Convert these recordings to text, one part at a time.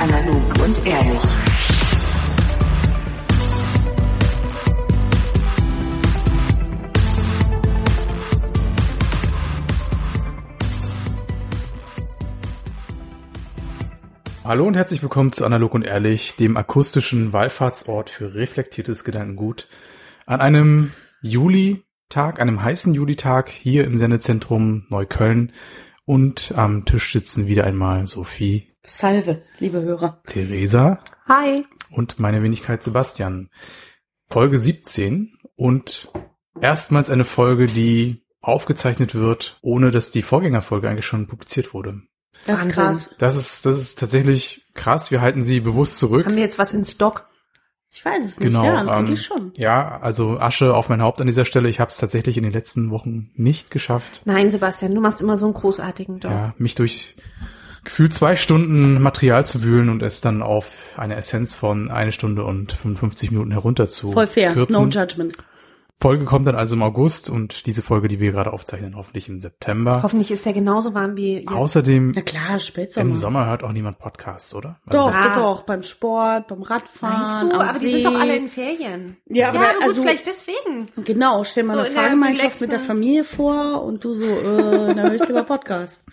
Analog und ehrlich. Hallo und herzlich willkommen zu Analog und Ehrlich, dem akustischen Wallfahrtsort für reflektiertes Gedankengut. An einem Julitag, einem heißen Julitag hier im Sendezentrum Neukölln und am Tisch sitzen wieder einmal Sophie, Salve, liebe Hörer. Theresa Hi. und meine Wenigkeit Sebastian. Folge 17 und erstmals eine Folge, die aufgezeichnet wird, ohne dass die Vorgängerfolge eigentlich schon publiziert wurde. Das Wahnsinn. ist krass. Das ist, das ist tatsächlich krass. Wir halten sie bewusst zurück. Haben wir jetzt was in Stock? Ich weiß es nicht. Genau, ja, ähm, eigentlich schon. Ja, also Asche auf mein Haupt an dieser Stelle. Ich habe es tatsächlich in den letzten Wochen nicht geschafft, Nein, Sebastian, du machst immer so einen großartigen Job. ja, mich durch gefühlt zwei Stunden Material zu wühlen und es dann auf eine Essenz von eine Stunde und 55 Minuten herunter zu Voll fair. kürzen. No judgment. Folge kommt dann also im August und diese Folge, die wir gerade aufzeichnen, hoffentlich im September. Hoffentlich ist er genauso warm wie jetzt. Außerdem Na klar, Spätsommer. im Sommer hört auch niemand Podcasts, oder? Also Doch, doch, doch. Beim Sport, beim Radfahren. Meinst du? am Aber die See. sind doch alle in Ferien. Ja, aber ja, gut, also- vielleicht deswegen. Genau, stell mal So eine in der Fahrgemeinschaft mit der Familie vor und du so, äh, na höre ich lieber Podcast.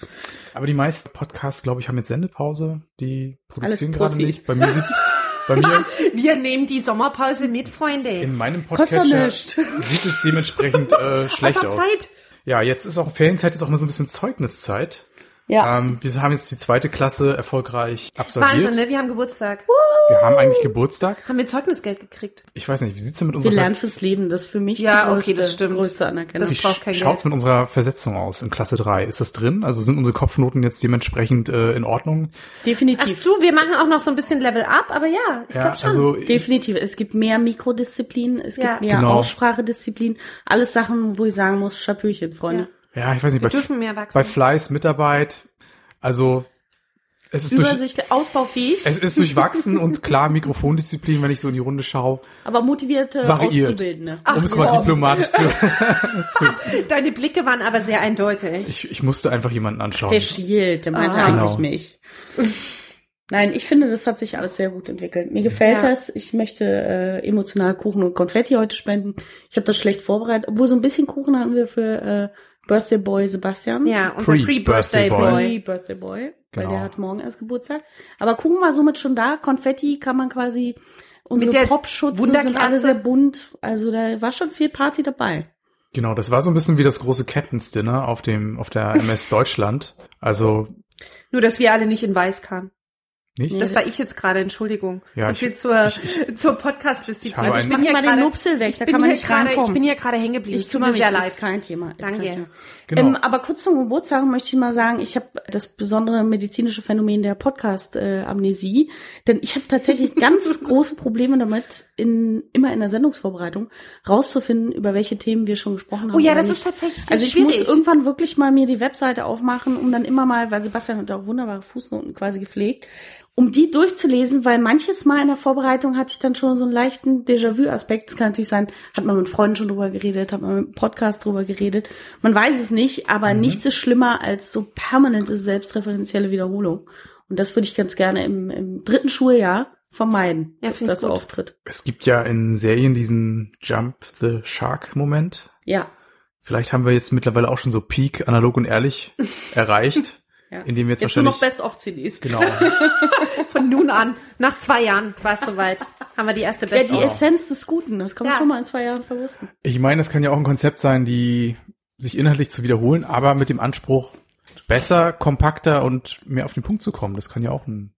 Aber die meisten Podcasts, glaube ich, haben jetzt Sendepause. Die produzieren gerade nicht. Bei mir sitzt, bei mir Wir nehmen die Sommerpause mit, Freunde. in meinem Kostet Podcatcher nicht. sieht es dementsprechend äh, schlecht Außer aus. Zeit. Ja, jetzt ist auch Ferienzeit, ist auch mal so ein bisschen Zeugniszeit. Ja. Ähm, wir haben jetzt die zweite Klasse erfolgreich absolviert. Wahnsinn, ne? Wir haben Geburtstag. Wir haben eigentlich Geburtstag. Haben wir Zeugnisgeld gekriegt. Ich weiß nicht, wie sieht's denn mit Wir unserer lernen fürs Leben. Das ist für mich Ja, die größte, okay, das stimmt. größte Anerkennung. Das braucht kein Schaut's Geld. mit unserer Versetzung aus in Klasse 3? Ist das drin? Also sind unsere Kopfnoten jetzt dementsprechend äh, in Ordnung? Ach Definitiv. du, wir machen auch noch so ein bisschen Level Up, aber ja, ich ja, glaube schon. also Definitiv. Es gibt mehr Mikrodisziplinen, es Ja. gibt mehr Genau. Aussprachedisziplinen. Alles Sachen, wo ich sagen muss, Schapürchen, Freunde. ja, ich weiß nicht, wir bei, dürfen mehr wachsen. bei Fleiß, Mitarbeit, also es ist durch, Übersichtlich, ausbaufähig, es ist durchwachsen und klar Mikrofondisziplin, wenn ich so in die Runde schaue, aber motivierte variiert. Auszubildende. um es mal diplomatisch zu, zu Deine Blicke waren aber sehr eindeutig. ich, ich musste einfach jemanden anschauen. Der schielt, der meint Ah. eigentlich Genau. mich. Nein, ich finde, das hat sich alles sehr gut entwickelt. Mir gefällt Ja. das. Ich möchte äh, emotional Kuchen und Konfetti heute spenden. Ich habe das schlecht vorbereitet. Obwohl so ein bisschen Kuchen hatten wir für äh, Birthday Boy Sebastian. Ja, unser Pre-Birthday Pre-Birthday Boy. Boy. Hey, Birthday Boy, weil Genau. der hat morgen erst Geburtstag. Aber Kuchen war somit schon da. Konfetti kann man quasi unsere Mit der Popschutze sind alle sehr bunt. Also da war schon viel Party dabei. Genau, das war so ein bisschen wie das große Captain's Dinner auf dem auf der MS Deutschland. Also Nur, dass wir alle nicht in weiß kamen. Nicht? Das war ich jetzt gerade, Entschuldigung. Ja, so ich- viel zur, ich- zur Podcast-Disziplin. Ich Also einen- Mach mal den Nupsel weg, ich da bin kann man hier nicht gerade, reinkommen. Ich bin hier gerade hängen geblieben. Ich tut mir sehr leid. ist kein Thema. Ist Danke. Kein Thema. Genau. Ähm, aber kurz zum Geburtstag möchte ich mal sagen, ich habe das besondere medizinische Phänomen der Podcast-Amnesie, denn ich habe tatsächlich ganz große Probleme damit, in, immer in der Sendungsvorbereitung rauszufinden, über welche Themen wir schon gesprochen haben. Oh ja, das nicht. ist tatsächlich sehr Also ich schwierig. muss irgendwann wirklich mal mir die Webseite aufmachen, um dann immer mal, weil Sebastian hat auch wunderbare Fußnoten quasi gepflegt, um die durchzulesen, weil manches Mal in der Vorbereitung hatte ich dann schon so einen leichten Déjà-vu-Aspekt. Es kann natürlich sein, hat man mit Freunden schon drüber geredet, hat man mit Podcast drüber geredet. Man weiß es nicht, aber Mhm. nichts ist schlimmer als so permanente selbstreferenzielle Wiederholung. Und das würde ich ganz gerne im, im dritten Schuljahr vermeiden, Ja, dass das gut. auftritt. Es gibt ja in Serien diesen Jump the Shark Moment. Ja. Vielleicht haben wir jetzt mittlerweile auch schon so Peak analog und ehrlich erreicht, ja. indem wir jetzt, Jetzt nur noch Best-of-CDs. genau. Von nun an, nach zwei Jahren war es soweit, haben wir die erste Ja, Best die. Essenz des Guten, das kann man Ja. schon mal in zwei Jahren verwursten. Ich meine, das kann ja auch ein Konzept sein, die sich inhaltlich zu wiederholen, aber mit dem Anspruch besser, kompakter und mehr auf den Punkt zu kommen. Das kann ja auch ein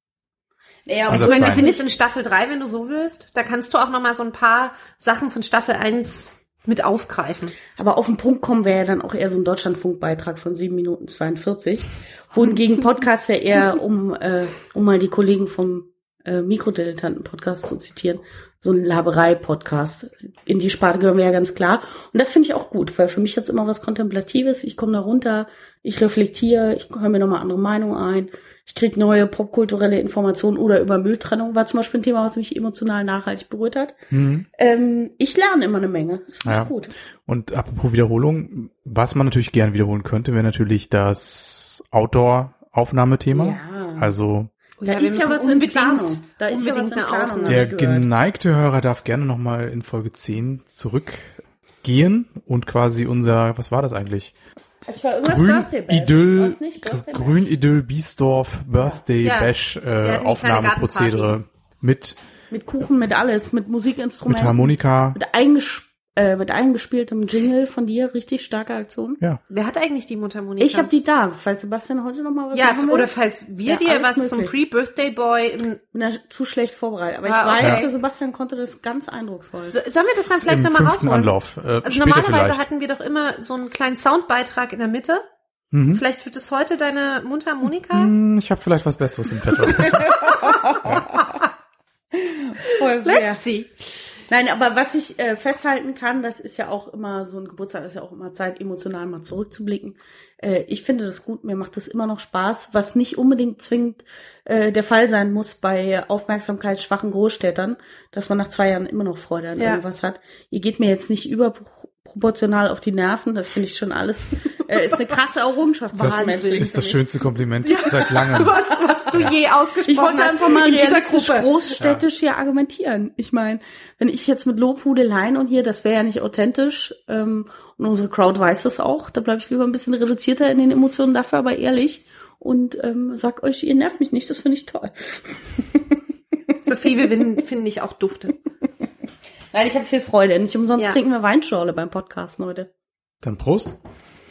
Ja, Also Ich meine, wir sind jetzt in Staffel 3, wenn du so willst. Da kannst du auch noch mal so ein paar Sachen von Staffel 1 mit aufgreifen. Aber auf den Punkt kommen wäre ja dann auch eher so ein Deutschlandfunkbeitrag von 7 Minuten 42. Wohingegen Podcast ja eher, um, äh, um mal die Kollegen vom äh, Mikrodilettanten-Podcast zu zitieren, so ein Laberei-Podcast. In die Sparte gehören wir ja ganz klar. Und das finde ich auch gut, weil für mich hat's immer was Kontemplatives. Ich komme da runter, Ich reflektiere, ich höre mir nochmal andere Meinungen ein. Ich kriege neue popkulturelle Informationen oder über Mülltrennung war zum Beispiel ein Thema, was mich emotional nachhaltig berührt hat. Mhm. Ähm, ich lerne immer eine Menge. Das finde Ja. ich gut. Und apropos Wiederholung, was man natürlich gern wiederholen könnte, wäre natürlich das Outdoor-Aufnahmethema. Ja. Also Da Ja, ist ja was in unbedingt- Planung. Da ist ja was unbedingt in eine Planung. Der geneigte Hörer darf gerne nochmal in Folge 10 zurückgehen und quasi unser, was war das eigentlich? Es war irgendwas Grün Birthday Bash. Idyll? Grün Idyll Biesdorf Birthday Ja. Bash äh, Aufnahmeprozedere mit, Mit Kuchen, mit alles, mit mit Musikinstrumenten. Harmonika. Mit, einges äh, mit eingespieltem Jingle von dir. Richtig starke Aktion. Ja. Wer hat eigentlich die Mundharmonika? Ich habe die da, falls Sebastian heute noch mal was Ja, will. oder falls wir Ja, dir was zum möglich. Pre-Birthday Boy da zu schlecht vorbereitet. Aber ich Ah, okay. weiß, der Sebastian konnte das ganz eindrucksvoll. So, Sollen wir das dann vielleicht Im nochmal fünften rausholen? Anlauf. Äh, Also normalerweise vielleicht. hatten wir doch immer so einen kleinen Soundbeitrag in der Mitte. Mhm. Vielleicht wird es heute deine Mundharmonika. Hm, Ich habe vielleicht was Besseres im Petto. Voll Let's see. Nein, aber was ich äh, festhalten kann, das ist ja auch immer so ein Geburtstag, ist ja auch immer Zeit, emotional mal zurückzublicken. Äh, ich finde das gut, mir macht das immer noch Spaß, was nicht unbedingt zwingend äh, der Fall sein muss bei aufmerksamkeitsschwachen Großstädtern, dass man nach zwei Jahren immer noch Freude an Ja. irgendwas hat. Ihr geht mir jetzt nicht überproportional auf die Nerven, das finde ich schon alles. Äh, ist eine krasse Errungenschaft. Das zwischenmenschlich ist das schönste Kompliment seit langem. Was, was du je ausgesprochen Ich wollte einfach mal in dieser realistisch Gruppe. großstädtisch hier argumentieren. Ich meine, wenn ich jetzt mit Lobhudeleien und hier, das wäre ja nicht authentisch, ähm, und unsere Crowd weiß das auch, da bleibe ich lieber ein bisschen reduzierter in den Emotionen, dafür aber ehrlich und ähm, sag euch, ihr nervt mich nicht, das finde ich toll. Sophie, wir finden finden dich auch dufte. Nein, ich habe viel Freude. Nicht umsonst Ja. trinken wir Weinschorle beim Podcast heute. Dann Prost.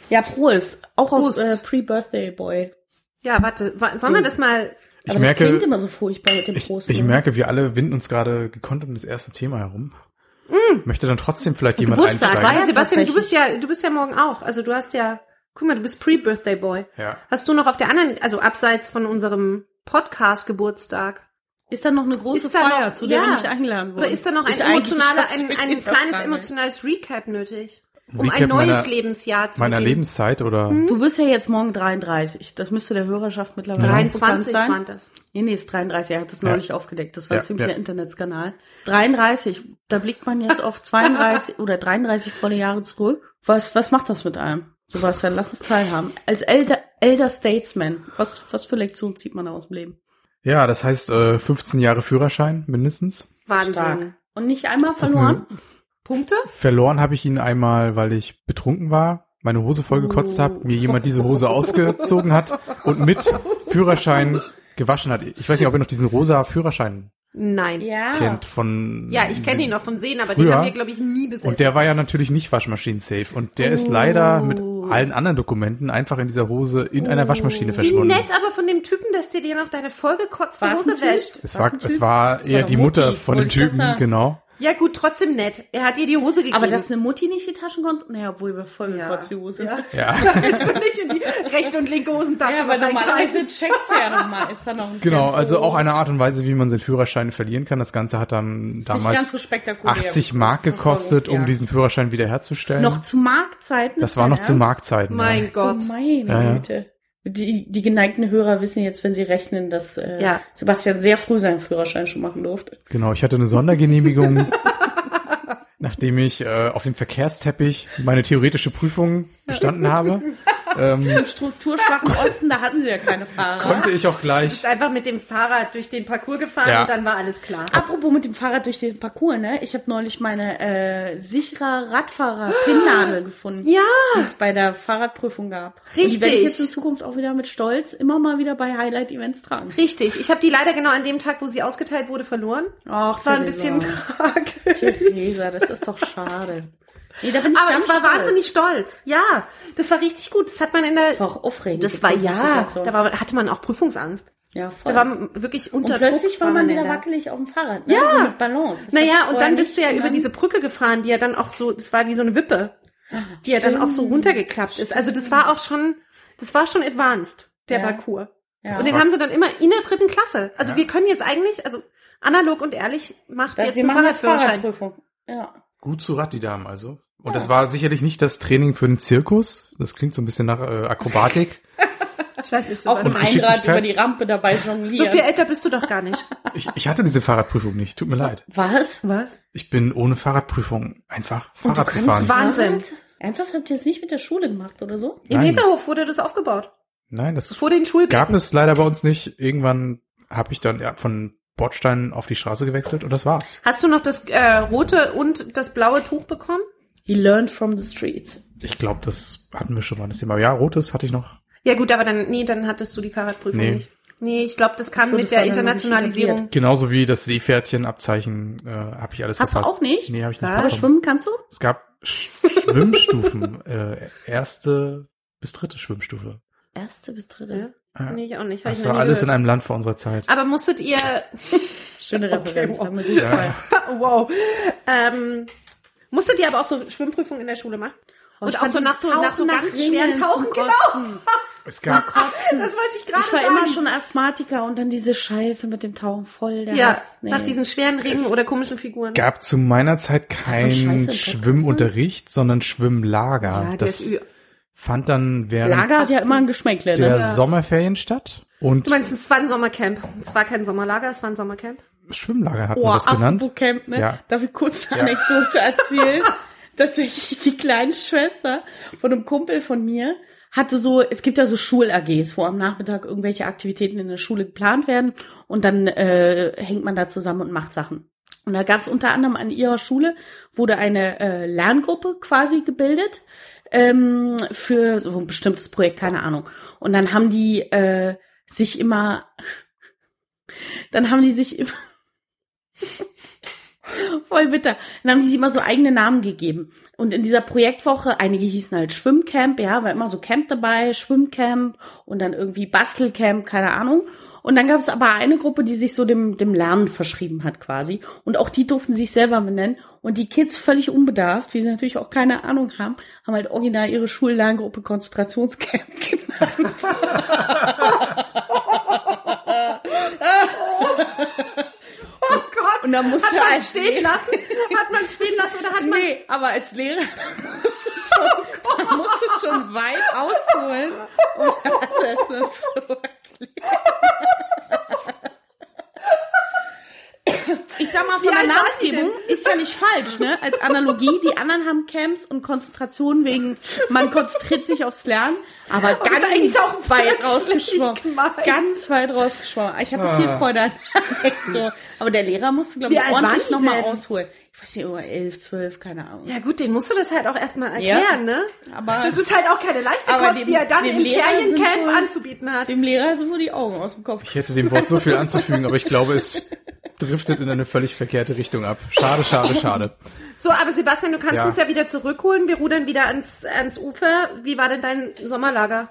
Ja, Prost. Auch aus Prost. äh, Pre-Birthday Boy. Ja, warte, wa- wollen wir das mal Ich Aber merke, das klingt immer so furchtbar mit dem ich, Prost. ich ne? merke, wir alle winden uns gerade gekonnt um das erste Thema herum. Möchte dann trotzdem vielleicht jemand Mm. Geburtstag. einsteigen? Ja, Sebastian, du bist ja, du bist ja morgen auch. Also du hast ja, guck mal, du bist Pre-Birthday Boy. Ja. Hast du noch auf der anderen, also abseits von unserem Podcast-Geburtstag, Ist da noch eine große Feier, noch- zu der ja. wir nicht eingeladen wurden? oder ist da noch ein Ist fast ein, ein dieser kleines emotionales Recap nötig? Um Recap ein neues meiner- Lebensjahr zu Meiner beginnen? Lebenszeit oder? Du wirst ja jetzt morgen 33. Das müsste der Hörerschaft mittlerweile Ja. auch bekannt 23 sein. waren das. Nee, nee, ist 33. Er hat das Ja. neulich aufgedeckt. Das war Ja, ein ziemlicher ja. Internetskandal. 33. Da blickt man jetzt auf 32 oder 33 volle Jahre zurück. Was, was macht das mit einem? Sebastian, lass es teilhaben. Als Elder, Elder Statesman, was, was für Lektion zieht man da aus dem Leben? Ja, das heißt äh, 15 Jahre Führerschein mindestens. Wahnsinn. Und nicht einmal verloren? Punkte? Verloren habe ich ihn einmal, weil ich betrunken war, meine Hose vollgekotzt Oh. habe, mir jemand diese Hose ausgezogen hat und mit Führerschein gewaschen hat. Ich weiß nicht, ob ihr noch diesen rosa Führerschein Nein. Ja, Ja. kennt von. ich kenne ihn noch von sehen, aber Früher. den haben wir, glaube ich, nie besessen. Und der war ja natürlich nicht waschmaschinen-safe. Und der ist leider mit allen anderen Dokumenten einfach in dieser Hose in einer Waschmaschine Wie verschwunden. nett aber von dem Typen, dass der dir noch deine vollgekotzte Hose wäscht. Es war, es war eher die Mutter von dem Typen, genau. Ja gut, trotzdem nett. Er hat dir die Hose gegeben. Aber dass eine Mutti nicht die Taschen konnte? Naja, obwohl wir voll Ja. gekotzt die Hose. Ja. Ja. Willst du nicht in die rechte und linke Hosentasche Ja, aber normalerweise checkst du ja nochmal. Ist da noch ein Genau, Tempo. also auch eine Art und Weise, wie man seinen Führerschein verlieren kann. Das Ganze hat dann Ist damals so spektakulär. 80 Mark gekostet, um diesen Führerschein wiederherzustellen. Noch zu Marktzeiten? das war noch zu Ernst? Marktzeiten. Mein ja. Gott. So meine Ja, ja. Güte. Die, die geneigten Hörer wissen jetzt, wenn sie rechnen, dass äh, Ja. Sebastian sehr früh seinen Führerschein schon machen durfte. Genau, ich hatte eine Sondergenehmigung, nachdem ich äh, auf dem Verkehrsteppich meine theoretische Prüfung bestanden habe. Ähm, Im strukturschwachen Osten, da hatten sie ja keine Fahrer. konnte ich auch Du gleich. bist einfach mit dem Fahrrad durch den Parcours gefahren Ja. und dann war alles klar. Apropos mit dem Fahrrad durch den Parcours, ne? Ich habe neulich meine äh, sichere Radfahrer-Pinnnadel gefunden. Ja. Die es bei der Fahrradprüfung gab. Und die werde ich Richtig. jetzt in Zukunft auch wieder mit Stolz immer mal wieder bei Highlight-Events tragen. Richtig. Ich habe die leider genau an dem Tag, wo sie ausgeteilt wurde, verloren. Ach, Das war ein Theresa. bisschen tragisch. Theresa, das ist doch schade. Nee, da bin ich Aber ganz ich war stolz. wahnsinnig stolz. Ja, das war richtig gut. Das hat man in der. Das war auch aufregend. das war ja. Da war, hatte man auch Prüfungsangst. ja, voll. Da war man wirklich unter und plötzlich Druck war man in wieder der- wackelig auf dem Fahrrad. Ne? Ja. So mit Balance. Das Naja, und dann bist du ja über diese Brücke gefahren, die ja dann auch so, das war wie so eine Wippe, die ja dann auch so runtergeklappt ist. Also das war auch schon, das war schon advanced, der Ja. Parcours. Ja. Und den haben sie dann immer in der dritten Klasse. Also wir können jetzt eigentlich, also analog und ehrlich macht dann, jetzt wir einen machen jetzt Fahrradführerschein. Fahrradprüfung. Ja. Gut zu Rat, die Damen also. Und das war sicherlich nicht das Training für den Zirkus. Das klingt so ein bisschen nach äh, Akrobatik. Ich weiß nicht so Auf dem Einrad über die Rampe dabei So jonglieren. viel älter bist du doch gar nicht. Ich, ich hatte diese Fahrradprüfung nicht. Tut mir leid. Was? Was? Ich bin ohne Fahrradprüfung einfach Und du Fahrrad gefahren. Wahnsinn. Ernsthaft habt ihr das nicht mit der Schule gemacht oder so? Im Nein. Hinterhof wurde das aufgebaut. Nein, das Vor den Schulbecken. gab es leider bei uns nicht. Irgendwann habe ich dann ja, von Bordstein auf die Straße gewechselt und das war's. Hast du noch das äh, rote und das blaue Tuch bekommen? He learned from the streets. Ich glaube, das hatten wir schon mal das Thema. Ja, rotes hatte ich noch. Ja gut, aber dann, nee, dann hattest du die Fahrradprüfung Nee. nicht. Nee, ich glaube, das kam so, mit das der Internationalisierung. Genauso wie das Seepferdchenabzeichen äh, habe ich alles Hast du verpasst. auch nicht? Nee, habe ich nicht Was? Aber bekommen. schwimmen kannst du? Es gab Sch Schwimmstufen. äh, erste bis dritte Schwimmstufe. Erste bis dritte. Ja? Ja. Nee, ich auch nicht. Das war alles in gehört. einem Land vor unserer Zeit. Aber musstet ihr, Schöne Okay, Referenz. wow. Gut gefallen. wow, ähm, musstet ihr aber auch so Schwimmprüfungen in der Schule machen? Und ich auch so nach so, nach so Tauchen ganz nach schweren Tauchen, genau. Es gab, Kotzen. Das wollte ich gerade Ich war sagen. immer schon Asthmatiker und dann diese Scheiße mit dem Tauchen voll der ja, Hass. Nee. nach diesen schweren Ringen oder komischen Figuren. gab zu meiner Zeit Scheiße kein im Podcast Schwimmunterricht, sondern Schwimmlager. ja, das fand dann während Lager hat ja immer ein Geschmäckle, der ne? Sommerferien statt. Und Du meinst, es war ein Sommercamp. Es war kein Sommerlager, es war ein Sommercamp. Schwimmlager hat man Oh, das genannt. Camp, ne? Ja. Darf ich kurz eine Anekdote erzählen? Tatsächlich die kleine Schwester von einem Kumpel von mir hatte so, es gibt ja so Schul-AGs, wo am Nachmittag irgendwelche Aktivitäten in der Schule geplant werden und dann äh, hängt man da zusammen und macht Sachen. Und da gab es unter anderem an ihrer Schule, wurde eine äh, Lerngruppe quasi gebildet ähm, für so ein bestimmtes Projekt, keine Ahnung. Und dann haben die äh, sich immer, dann haben die sich immer, voll bitter, dann haben die sich immer so eigene Namen gegeben. Und in dieser Projektwoche, einige hießen halt Schwimmcamp, ja, war immer so Camp dabei, Schwimmcamp und dann irgendwie Bastelcamp, keine Ahnung. Und dann gab es aber eine Gruppe, die sich so dem, dem Lernen verschrieben hat quasi. Und auch die durften sich selber benennen. Und die Kids völlig unbedarft, wie sie natürlich auch keine Ahnung haben, haben halt original ihre Schullerngruppe Konzentrationscamp genannt. Oh Gott. Und dann musste hat man als stehen Lehrer- lassen? Hat man stehen lassen oder hat man... Nee, aber als Lehrer musst du schon, musst du schon weit ausholen, um das jetzt mal zu erklären. Ich sag mal, von der Namensgebung ist ja nicht falsch, ne? Als Analogie, die anderen haben Camps und Konzentration wegen, man konzentriert sich aufs Lernen, aber ist ganz eigentlich auch weit rausgeschwommen. Ganz weit rausgeschwommen. Ich hatte viel Freude an der Lektor. Aber der Lehrer musste, glaube ich, ordentlich nochmal ausholen. Ich weiß nicht, über elf, zwölf, keine Ahnung. Ja gut, den musst du das halt auch erstmal Ja. erklären, ne? Aber Das ist halt auch keine leichte Kost, dem- die er dann im Feriencamp wohl- anzubieten hat. dem Lehrer sind wohl die Augen aus dem Kopf. Ich hätte dem Wort so viel anzufügen, aber ich glaube, es driftet in eine völlig verkehrte Richtung ab. Schade, schade, schade. So, aber Sebastian, du kannst Ja. uns ja wieder zurückholen. Wir rudern wieder ans, ans Ufer. Wie war denn dein Sommerlager?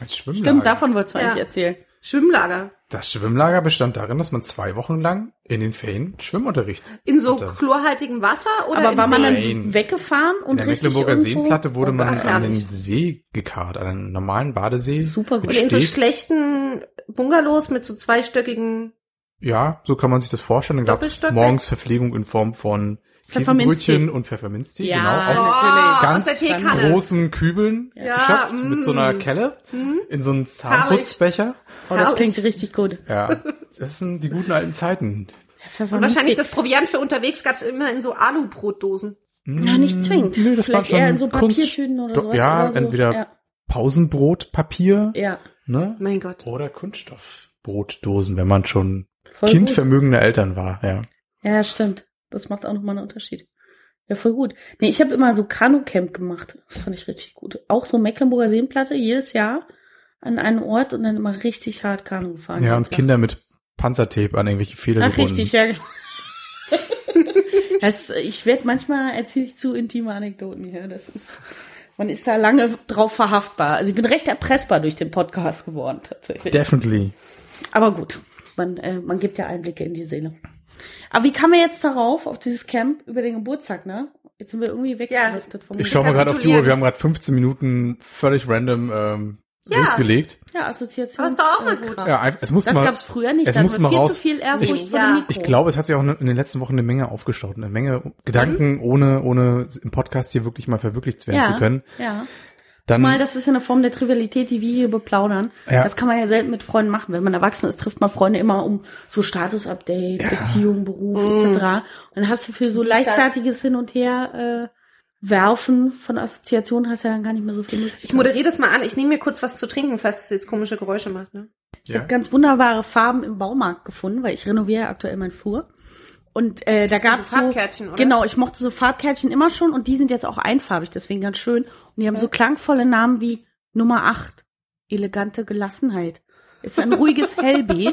Ein Schwimmlager. Stimmt, davon wolltest du Ja. eigentlich erzählen. Schwimmlager. Das Schwimmlager bestand darin, dass man zwei Wochen lang in den Ferien Schwimmunterricht In so hatte. chlorhaltigem Wasser oder Aber in war man See? dann Nein. weggefahren und In der richtig Mecklenburger irgendwo? Seenplatte wurde Oh man Gott, an den herrlich. See gekarrt, an einen normalen Badesee. Super gut. mit Und in so Steg. schlechten Bungalows mit so zweistöckigen Ja, so kann man sich das vorstellen. Dann gab es Doppelstockwerk? morgens Verpflegung in Form von. Käsebrötchen und Pfefferminztee. Ja, genau, aus natürlich. ganz aus der großen Kübeln Ja, geschöpft mm. mit so einer Kelle in so einen Zahnputzbecher. Oh, das Herrlich. klingt richtig gut. Ja, das sind die guten alten Zeiten. Und wahrscheinlich das Proviant für unterwegs gab's immer in so Alubrotdosen. Na, nicht zwingend. Nö, das Vielleicht war schon eher in so Kunst- Papiertüten oder sowas. ja, oder so. entweder- Ja. Pausenbrotpapier, ja. ne? Mein Gott. Oder Kunststoffbrotdosen, wenn man schon Voll kindvermögende Eltern war, ja. Ja, stimmt. Das macht auch nochmal einen Unterschied. Ja, voll gut. Nee, ich habe immer so Kanu-Camp gemacht. Das fand ich richtig gut. Auch so Mecklenburger Seenplatte jedes Jahr an einen Ort und dann immer richtig hart Kanu gefahren. Ja, und. Kinder mit Panzertape an irgendwelche Fehler Ach, gebunden. richtig, ja. das, ich werde manchmal erzähle ich zu intime Anekdoten hier. Das ist, man ist da lange drauf verhaftbar. Also ich bin recht erpressbar durch den Podcast geworden, tatsächlich. Definitely. Aber gut, man, äh, man gibt ja Einblicke in die Seele. Aber wie kam er jetzt darauf, auf dieses Camp über den Geburtstag, ne? Jetzt sind wir irgendwie weggedriftet vom Ich schaue mal gerade auf die Uhr, wir haben gerade 15 Minuten völlig random ähm, Ja. losgelegt. Ja, Assoziation. Aber ist doch auch mal gut. Ja, es musste Das mal, gab's früher nicht. Es da mal wir viel raus. zu viel Ehrfurcht Ich- vor ja. dem Mikro. Ich glaube, es hat sich auch in den letzten Wochen eine Menge aufgestaut, eine Menge Gedanken, ohne, ohne im Podcast hier wirklich mal verwirklicht werden ja, zu können. Ja. Dann, Mal, das ist ja eine Form der Trivialität, die wir hier beplaudern. Ja. Das kann man ja selten mit Freunden machen. Wenn man erwachsen ist, trifft man Freunde immer um so Status-Update, Beziehung, Beruf etc. Und dann hast du für so Dies, das. leichtfertiges Hin und Her äh, Werfen von Assoziationen hast ja dann gar nicht mehr so viel möglich. Ich moderiere das mal an. Ich nehme mir kurz was zu trinken, falls es jetzt komische Geräusche macht. Ne? Ich habe ganz wunderbare Farben im Baumarkt gefunden, weil ich renoviere aktuell meinen Flur. Und äh, da du gab's so Farbkärtchen, oder? Genau, ich mochte so Farbkärtchen immer schon und die sind jetzt auch einfarbig, deswegen ganz schön. Und die haben so klangvolle Namen wie Nummer 8, elegante Gelassenheit. Ist ein ruhiges Hellbeige.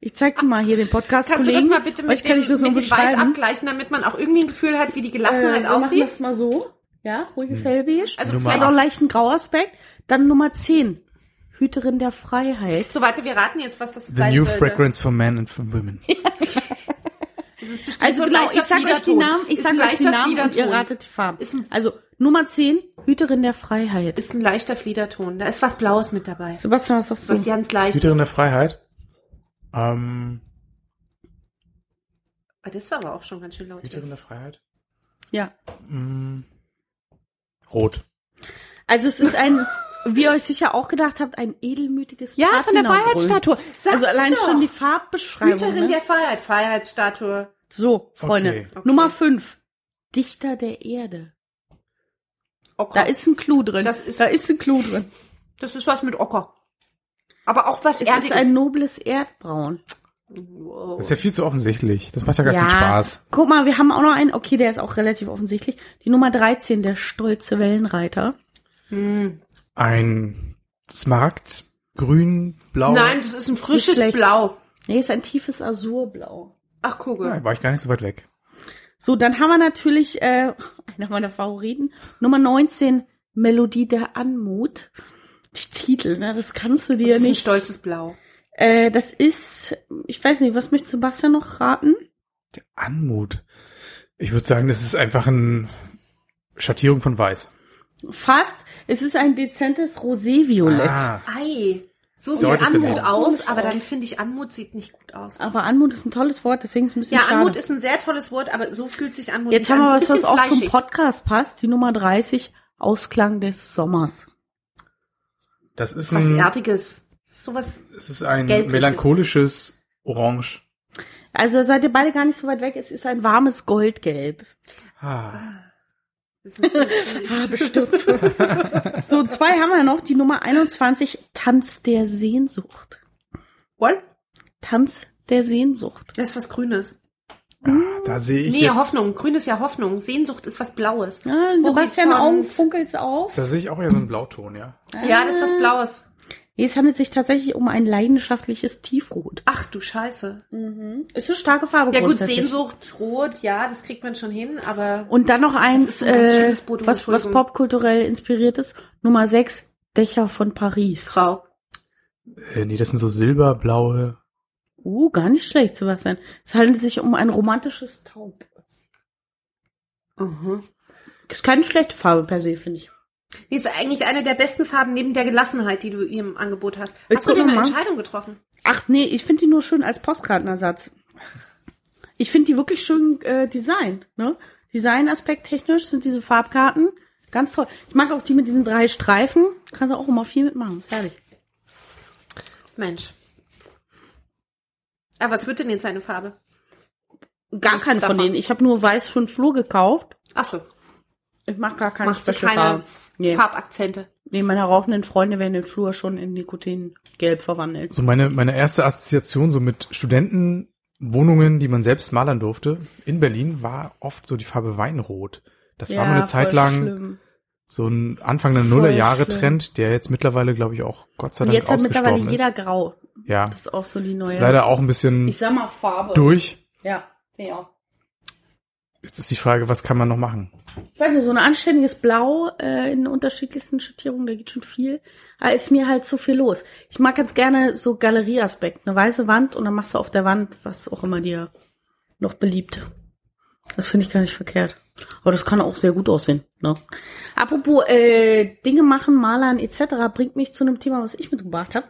Ich zeig dir mal hier den Podcast. Kannst du das Kollegen. mal bitte mit dem, ich das mit dem Weiß abgleichen, damit man auch irgendwie ein Gefühl hat, wie die Äh, Gelassenheit wir machen aussieht? das mal so. Ja, ruhiges Hellbeige. Also Nummer Vielleicht auch einen leichten Grauaspekt. Dann Nummer 10, Hüterin der Freiheit. So, warte, wir raten jetzt, was das The sein new sollte. fragrance for men and for women. Es ist bestimmt Also so ein genau, ich sag euch die. Namen, ich Ist sag ein euch die Namen und ihr ratet die Farben. Ist ein- Also Nummer 10, Hüterin der Freiheit. Ist ein leichter Fliederton. Da ist was Blaues mit dabei. Sebastian, was sagst du? Was ganz leicht Hüterin der ist. Freiheit. Ähm, Ah, Das ist aber auch schon ganz schön laut. Hüterin der Freiheit. Ja. Mm, rot. Also es ist ein, wie ihr euch sicher auch gedacht habt, ein edelmütiges Ja, von der. Freiheitsstatue. Also allein doch. schon die Farbbeschreibung. Hüterin Ne? der Freiheit. Freiheitsstatue. So, Freunde. Okay. Okay. Nummer 5. Dichter der Erde. Ocker. Da ist ein Clou drin. Das ist- da ist ein Clou drin. das ist was mit Ocker. Aber auch was Es Erdiges. ist ein nobles Erdbraun. Wow. Das ist ja viel zu offensichtlich. Das macht ja gar keinen Spaß. Guck mal, wir haben auch noch einen. Okay, der ist auch relativ offensichtlich. Die Nummer 13, der stolze Wellenreiter. Hm. Ein Smaragd, grün, blau. Nein, das ist ein frisches schlecht. Blau. Nee, ist ein tiefes Azurblau. Ach, Kugel. Ja, war ich gar nicht so weit weg. So, dann haben wir natürlich äh, einer meiner Favoriten. Nummer 19, Melodie der Anmut. Die Titel, ne, das kannst du dir Das ist ein nicht. stolzes Blau. Äh, das ist, ich weiß nicht, was möchte Sebastian noch raten? Der Anmut. Ich würde sagen, das ist einfach eine Schattierung von Weiß. Fast. Es ist ein dezentes Roséviolett. Ah, Ei. So sieht Deutlich Anmut aus, aber dann finde ich, Anmut sieht nicht gut aus. Aber Anmut ist ein tolles Wort, deswegen ist es ein bisschen Ja, schade. Anmut ist ein sehr tolles Wort, aber so fühlt sich Anmut Jetzt nicht haben wir an. was, was auch zum. Podcast passt. Die Nummer 30, Ausklang des Sommers. das ist Was ein, Erdiges. Sowas. es ist ein Gelbliches. melancholisches Orange. Also seid ihr beide gar nicht so weit weg. Es ist ein warmes Goldgelb. Ah. Ist ein bisschen- Ah, bestürzt. so, zwei haben wir noch. Die Nummer 21, Tanz der Sehnsucht. What? Tanz der Sehnsucht. Das ist was Grünes. Ah, da sehe ich Nee, jetzt, Hoffnung. Grün ist ja Hoffnung. Sehnsucht ist was Blaues. Ja, in Sebastian Horizont. Augen funkelt's auf. Da sehe ich auch eher so einen Blauton, ja. Ja, das ist was Blaues. Nee, es handelt sich tatsächlich um ein leidenschaftliches Tiefrot. Ach du Scheiße. Ist eine starke Farbe Ja gut. Sehnsucht, Rot, ja, das kriegt man schon hin, aber Und dann noch eins, ein äh, Bodo, was, was popkulturell inspiriert ist. Nummer 6, Dächer von Paris. grau. Äh, nee, das sind so silberblaue. Uh, gar nicht schlecht, Sebastian. Es handelt sich um ein romantisches Taub. Mhm. Ist keine schlechte Farbe per se, finde ich. Die ist eigentlich eine der besten Farben neben der Gelassenheit, die du im Angebot hast. Willst Hast du dir eine mal? Entscheidung getroffen? Ach nee, ich finde die nur schön als Postkartenersatz. Ich finde die wirklich schön äh, designt. Ne? Designaspekt technisch sind diese Farbkarten ganz toll. Ich mag auch die mit diesen drei Streifen. Kannst du auch immer viel mitmachen. Ist herrlich. Mensch. Aber was wird denn jetzt seine Farbe? Gar Nichts keine von davon. denen. Ich habe nur weiß für den Flur gekauft. Ach so, Ich mag gar keine macht Special keine Farbe. Nee. Farbakzente. nee, meine rauchenden Freunde werden den Flur schon in Nikotingelb verwandelt. So meine, meine erste Assoziation so mit Studentenwohnungen, die man selbst malern durfte, in Berlin, war oft so die Farbe Weinrot. Das war mal eine Zeit lang schlimm. so ein Anfang der Nullerjahre-Trend, der jetzt mittlerweile, glaube ich, auch Gott sei Und Dank jetzt hat mittlerweile ausgestorben jeder ist. grau. Ja, Das ist auch so die neue. ist leider auch ein bisschen ich sag mal Farbe. durch. Ja, auch. Jetzt ist die Frage, was kann man noch machen? Ich weiß nicht, so ein anständiges Blau äh, in unterschiedlichsten Schattierungen, da geht schon viel. Aber ist mir halt zu viel los. Ich mag ganz gerne so Galerieaspekt, eine weiße Wand und dann machst du auf der Wand, was auch immer dir noch beliebt. Das finde ich gar nicht verkehrt. Aber das kann auch sehr gut aussehen. Ne? Apropos äh, Dinge machen, Malern etc. bringt mich zu einem Thema, was ich mitgebracht habe.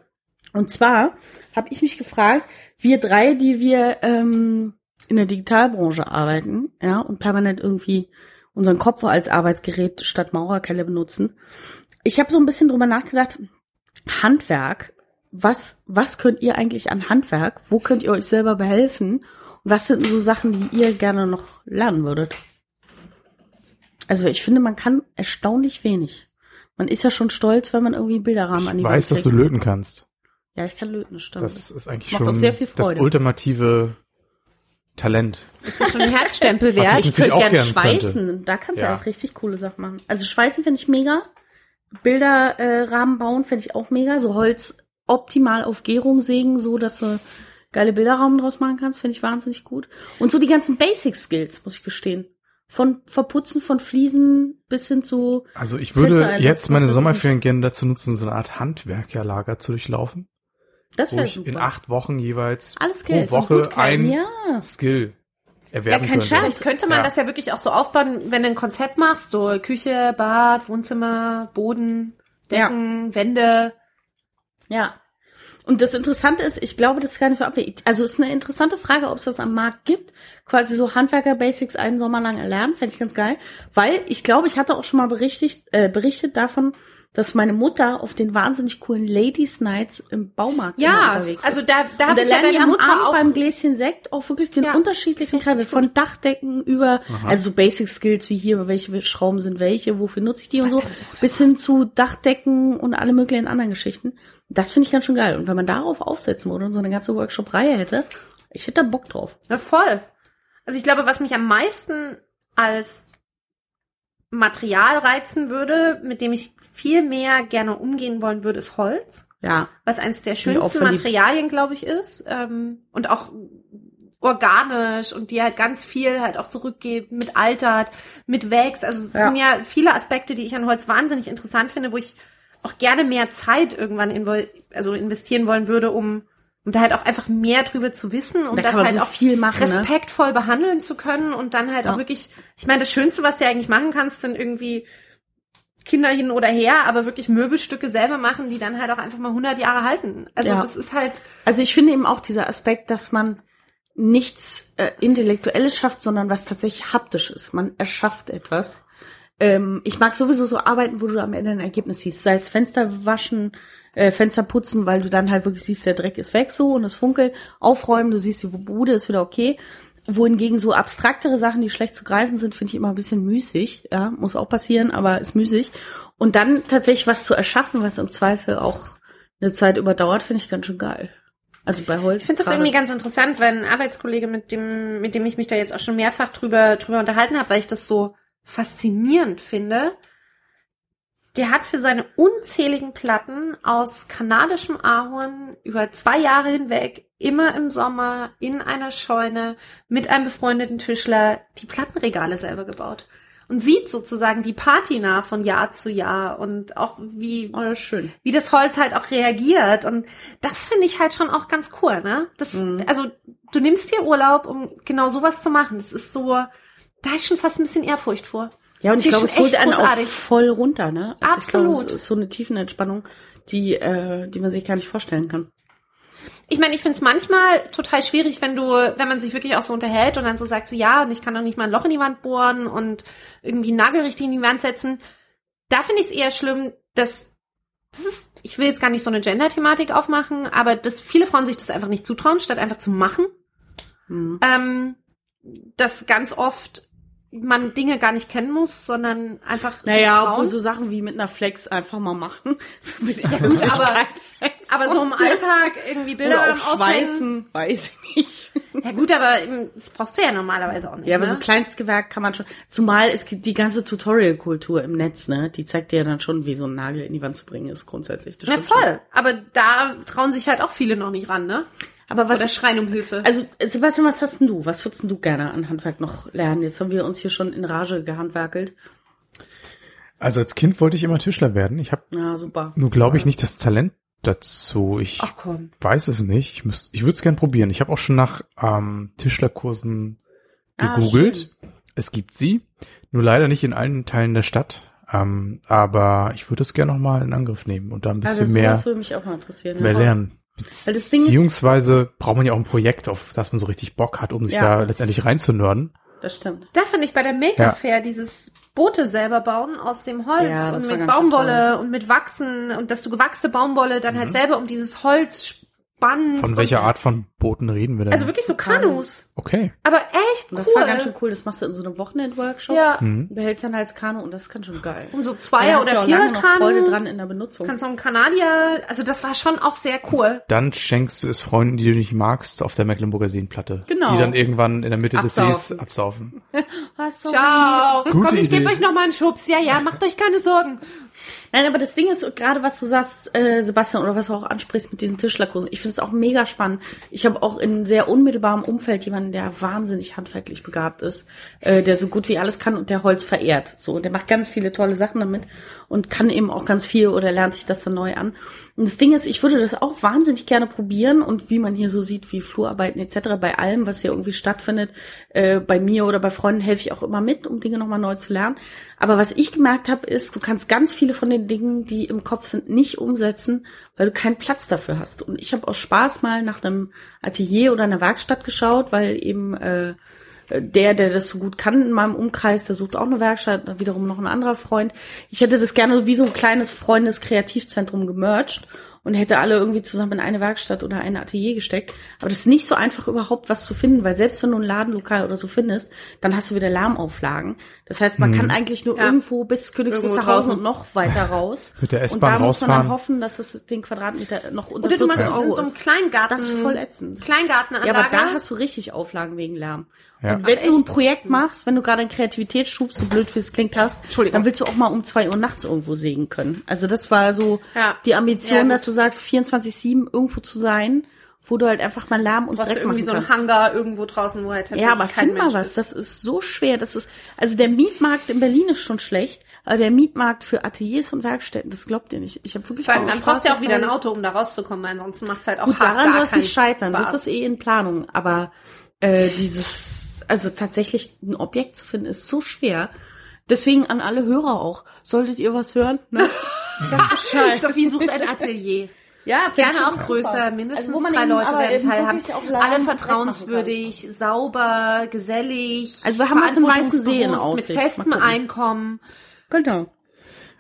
Und zwar habe ich mich gefragt, wir drei, die wir ähm, in der Digitalbranche arbeiten, ja, und permanent irgendwie unseren Kopf als Arbeitsgerät statt Maurerkelle benutzen. Ich habe so ein bisschen drüber nachgedacht, Handwerk, was, was könnt ihr eigentlich an Handwerk? Wo könnt ihr euch selber behelfen? Was sind so Sachen, die ihr gerne noch lernen würdet? Also ich finde, man kann erstaunlich wenig. Man ist ja schon stolz, wenn man irgendwie Bilderrahmen an die Ich Wand weiß, dass du löten kannst. Ja, ich kann löten, das stimmt. Das ist eigentlich macht auch schon sehr viel das Freude. ultimative Talent. Ist das schon ein Herzstempel wert? ich ich könnte gerne gern könnte. schweißen. Da kannst du Ja. ja. alles richtig coole Sachen machen. Also schweißen finde ich mega. Bilderrahmen äh, bauen finde ich auch mega. So Holz optimal auf Gärung sägen, so dass du geile Bilderrahmen draus machen kannst, finde ich wahnsinnig gut. Und so die ganzen Basic Skills, muss ich gestehen. Von Verputzen von Fliesen bis hin zu Also ich würde Fenstereinsatz, jetzt meine Sommerferien gerne dazu nutzen, so eine Art Handwerkerlager zu durchlaufen, das wo wäre ich super. in acht Wochen jeweils Alles pro Geld. Woche ein Ja. Skill Ja, erwerben kein könnte. Scherz. Vielleicht könnte man Ja. das ja wirklich auch so aufbauen, wenn du ein Konzept machst, so Küche, Bad, Wohnzimmer, Boden, Decken, Wände. Ja. Und das Interessante ist, ich glaube, das ist gar nicht so abwegig. Also es ist eine interessante Frage, ob es das am Markt gibt. Quasi so Handwerker-Basics einen Sommer lang erlernen, fände ich ganz geil. Weil ich glaube, ich hatte auch schon mal berichtet, äh, berichtet davon, dass meine Mutter auf den wahnsinnig coolen Ladies Nights im Baumarkt Ja, unterwegs also ist. da, da Und habe ich ja deine am Mutter Abend auch. beim Gläschen Sekt auch wirklich den Ja, unterschiedlichen das Kreise, von Dachdecken über, also so Basic Skills wie hier, welche Schrauben sind welche, wofür nutze ich die und so, bis hin zu Dachdecken und alle möglichen anderen Geschichten. Das finde ich ganz schön geil. Und wenn man darauf aufsetzen würde und so eine ganze Workshop-Reihe hätte, ich hätte da Bock drauf. Ja, voll. Also ich glaube, was mich am meisten als Material reizen würde, mit dem ich viel mehr gerne umgehen wollen würde, ist Holz. Ja. Was eines der schönsten. Materialien, glaube ich, ist. Ähm, und auch organisch und die halt ganz viel halt auch zurückgeben, mit altert, mit wächst. Also es Ja. sind ja viele Aspekte, die ich an Holz wahnsinnig interessant finde, wo ich auch gerne mehr Zeit irgendwann invol also investieren wollen würde, um, um da halt auch einfach mehr drüber zu wissen, um Da das halt so auch viel machen, ne? respektvoll behandeln zu können und dann halt Ja. auch wirklich, ich meine, das Schönste, was du eigentlich machen kannst, sind irgendwie Kinder hin oder her, aber wirklich Möbelstücke selber machen, die dann halt auch einfach mal 100 Jahre halten. Also Ja. das ist halt, Also ich finde eben auch dieser Aspekt, dass man nichts äh, Intellektuelles schafft, sondern was tatsächlich haptisch ist. Man erschafft etwas. Ähm, ich mag sowieso so arbeiten, wo du am Ende ein Ergebnis siehst. Sei es Fenster waschen, äh, Fenster putzen, weil du dann halt wirklich siehst, der Dreck ist weg so und es funkelt. Aufräumen, du siehst, die Bude ist wieder okay. Wohingegen so abstraktere Sachen, die schlecht zu greifen sind, finde ich immer ein bisschen müßig. Ja, muss auch passieren, aber ist müßig. Und dann tatsächlich was zu erschaffen, was im Zweifel auch eine Zeit überdauert, finde ich ganz schön geil. Also bei Holz. ich finde das irgendwie ganz interessant, weil ein Arbeitskollege, mit dem, mit dem ich mich da jetzt auch schon mehrfach drüber, drüber unterhalten habe, weil ich das so faszinierend finde. Der hat für seine unzähligen Platten aus kanadischem Ahorn über zwei Jahre hinweg immer im Sommer in einer Scheune mit einem befreundeten Tischler die Plattenregale selber gebaut. Und sieht sozusagen die Patina von Jahr zu Jahr und auch wie, Oh, schön. wie das Holz halt auch reagiert. Und das finde ich halt schon auch ganz cool, ne? Das, Mhm. also, du nimmst dir Urlaub, um genau sowas zu machen. Das ist so, da ist schon fast ein bisschen Ehrfurcht vor. Ja, und ich glaube, es holt einen auch großartig. voll runter, ne? Also Ich glaube, Absolut. es ist so eine Tiefenentspannung, die, äh, die man sich gar nicht vorstellen kann. Ich meine, ich finde es manchmal total schwierig, wenn du, wenn man sich wirklich auch so unterhält und dann so sagt, so ja, und ich kann doch nicht mal ein Loch in die Wand bohren und irgendwie einen Nagel richtig in die Wand setzen. Da finde ich es eher schlimm, dass das ist, ich will jetzt gar nicht so eine Gender-Thematik aufmachen, aber dass viele Frauen sich das einfach nicht zutrauen, statt einfach zu machen. Mhm. Ähm, dass ganz oft man Dinge gar nicht kennen muss, sondern einfach Naja, obwohl so Sachen wie mit einer Flex einfach mal machen. Ich gut, aber- aber so im Alltag irgendwie Bilder Oder auch Aufhängen. schweißen, weiß ich nicht. Ja gut, aber das brauchst du ja normalerweise auch nicht. Ja, aber ne? so Kleinstgewerk kann man schon. Zumal es gibt die ganze Tutorial-Kultur im Netz, ne? Die zeigt dir ja dann schon, wie so ein Nagel in die Wand zu bringen ist, grundsätzlich. Das Ja, stimmt schon. voll. Aber da trauen sich halt auch viele noch nicht ran, ne? Aber was Oder schreien um Hilfe. Also, Sebastian, was hast denn du? Was würdest denn du gerne an Handwerk noch lernen? Jetzt haben wir uns hier schon in Rage gehandwerkelt. Also als Kind wollte ich immer Tischler werden. Ich habe Ja, super. nur, glaube ich, nicht das Talent dazu. Ich Ach komm. weiß es nicht. Ich, müsst- ich würde es gern probieren. Ich habe auch schon nach ähm, Tischlerkursen Ah, gegoogelt. Es gibt sie, nur leider nicht in allen Teilen der Stadt. Ähm, aber ich würde es gerne noch mal in Angriff nehmen und da ein bisschen Also mehr, das würde mich auch mal interessieren. mehr ja. lernen. Beziehungsweise braucht man ja auch ein Projekt, auf das man so richtig Bock hat, um sich Ja. da letztendlich reinzunörden. Das stimmt. Da fand ich bei der Maker Fair dieses Boote selber bauen aus dem Holz Ja, und mit Baumwolle und mit Wachsen und dass du gewachste Baumwolle dann halt selber um dieses Holz spannst. Mhm. Von welcher Art von Booten reden wir denn? Also wirklich so Kanus. okay. Aber echt Und cool. das war ganz schön cool. Das machst du in so einem Wochenend-Workshop. Ja. Mhm. Behältst dann als Kanu und das kann schon geil. Und so Zweier- oder auch lange noch Freude Vierer-Kanu. dran in der Benutzung. Kannst du einen Kanadier, also das war schon auch sehr cool. Dann schenkst du es Freunden, die du nicht magst, auf der Mecklenburger Seenplatte. Genau. Die dann irgendwann in der Mitte des Absaufen. Sees absaufen. Sorry. Ciao. Gute Komm, ich gebe euch noch mal einen Schubs. Ja, ja, macht euch keine Sorgen. Nein, aber das Ding ist, gerade was du sagst, äh, Sebastian, oder was du auch ansprichst mit diesen Tischlerkursen, ich finde es auch mega spannend. Ich habe auch in sehr unmittelbarem Umfeld jemanden, der wahnsinnig handwerklich begabt ist, äh, der so gut wie alles kann und der Holz verehrt. So, und der macht ganz viele tolle Sachen damit und kann eben auch ganz viel oder lernt sich das dann neu an. Und das Ding ist, ich würde das auch wahnsinnig gerne probieren und wie man hier so sieht, wie Flurarbeiten etc., bei allem, was hier irgendwie stattfindet, äh, bei mir oder bei Freunden helfe ich auch immer mit, um Dinge nochmal neu zu lernen. Aber was ich gemerkt habe, ist, du kannst ganz viele von den Dingen, die im Kopf sind, nicht umsetzen, weil du keinen Platz dafür hast. Und ich habe aus Spaß mal nach einem Atelier oder einer Werkstatt geschaut, weil eben äh, der, der das so gut kann in meinem Umkreis, der sucht auch eine Werkstatt, dann wiederum noch ein anderer Freund. Ich hätte das gerne wie so ein kleines Freundes-Kreativzentrum gemerged und hätte alle irgendwie zusammen in eine Werkstatt oder ein Atelier gesteckt. Aber das ist nicht so einfach überhaupt was zu finden, weil selbst wenn du ein Ladenlokal oder so findest, dann hast du wieder Lärmauflagen. Das heißt, man kann eigentlich nur Ja. irgendwo bis Königs Irgendwo Wusterhausen draußen. und noch weiter raus. Mit der Und S-Bahn da muss man dann hoffen, dass es den Quadratmeter noch unter Oder du 14 machst es Euro in so einem. Kleingarten. Das ist voll ätzend. Kleingartenanlage. Ja, aber da hast du richtig Auflagen wegen Lärm. Ja. Und wenn Ach, du ein? Projekt machst, wenn du gerade einen Kreativitätsschub, so blöd wie es klingt, hast, dann willst du auch mal um zwei Uhr nachts irgendwo sägen können. Also das war so Ja. die Ambition, Ja, dass du sagst, 24-7 irgendwo zu sein, wo du halt einfach mal Lärm und brauchst du Dreck irgendwie machen so einen kannst. Hangar irgendwo draußen, wo halt tatsächlich Ja, aber kein find mal Mensch was. ist. Das ist so schwer. Das ist, also der Mietmarkt in Berlin ist schon schlecht, aber der Mietmarkt für Ateliers und Werkstätten, das glaubt ihr nicht. Ich habe wirklich Vor allem, mal dann Spaß brauchst du ja auch wieder ein. Auto, um da rauszukommen, weil ansonsten macht's halt auch Gut, hart daran gar soll es nicht scheitern. Spaß. Das ist eh in Planung. Aber äh, dieses, also tatsächlich ein Objekt zu finden, ist so schwer. Deswegen an alle Hörer auch. Solltet ihr was hören? Ne? Sagt Bescheid. Sophie sucht ein Atelier. Ja, Gerne auch super. größer, mindestens Also, wo man drei Leute werden teilhaben. Alle vertrauenswürdig, sauber, gesellig. Also wir haben in Weißen See in verantwortungsbewusst, Aussicht. Mit festem. Einkommen. Genau.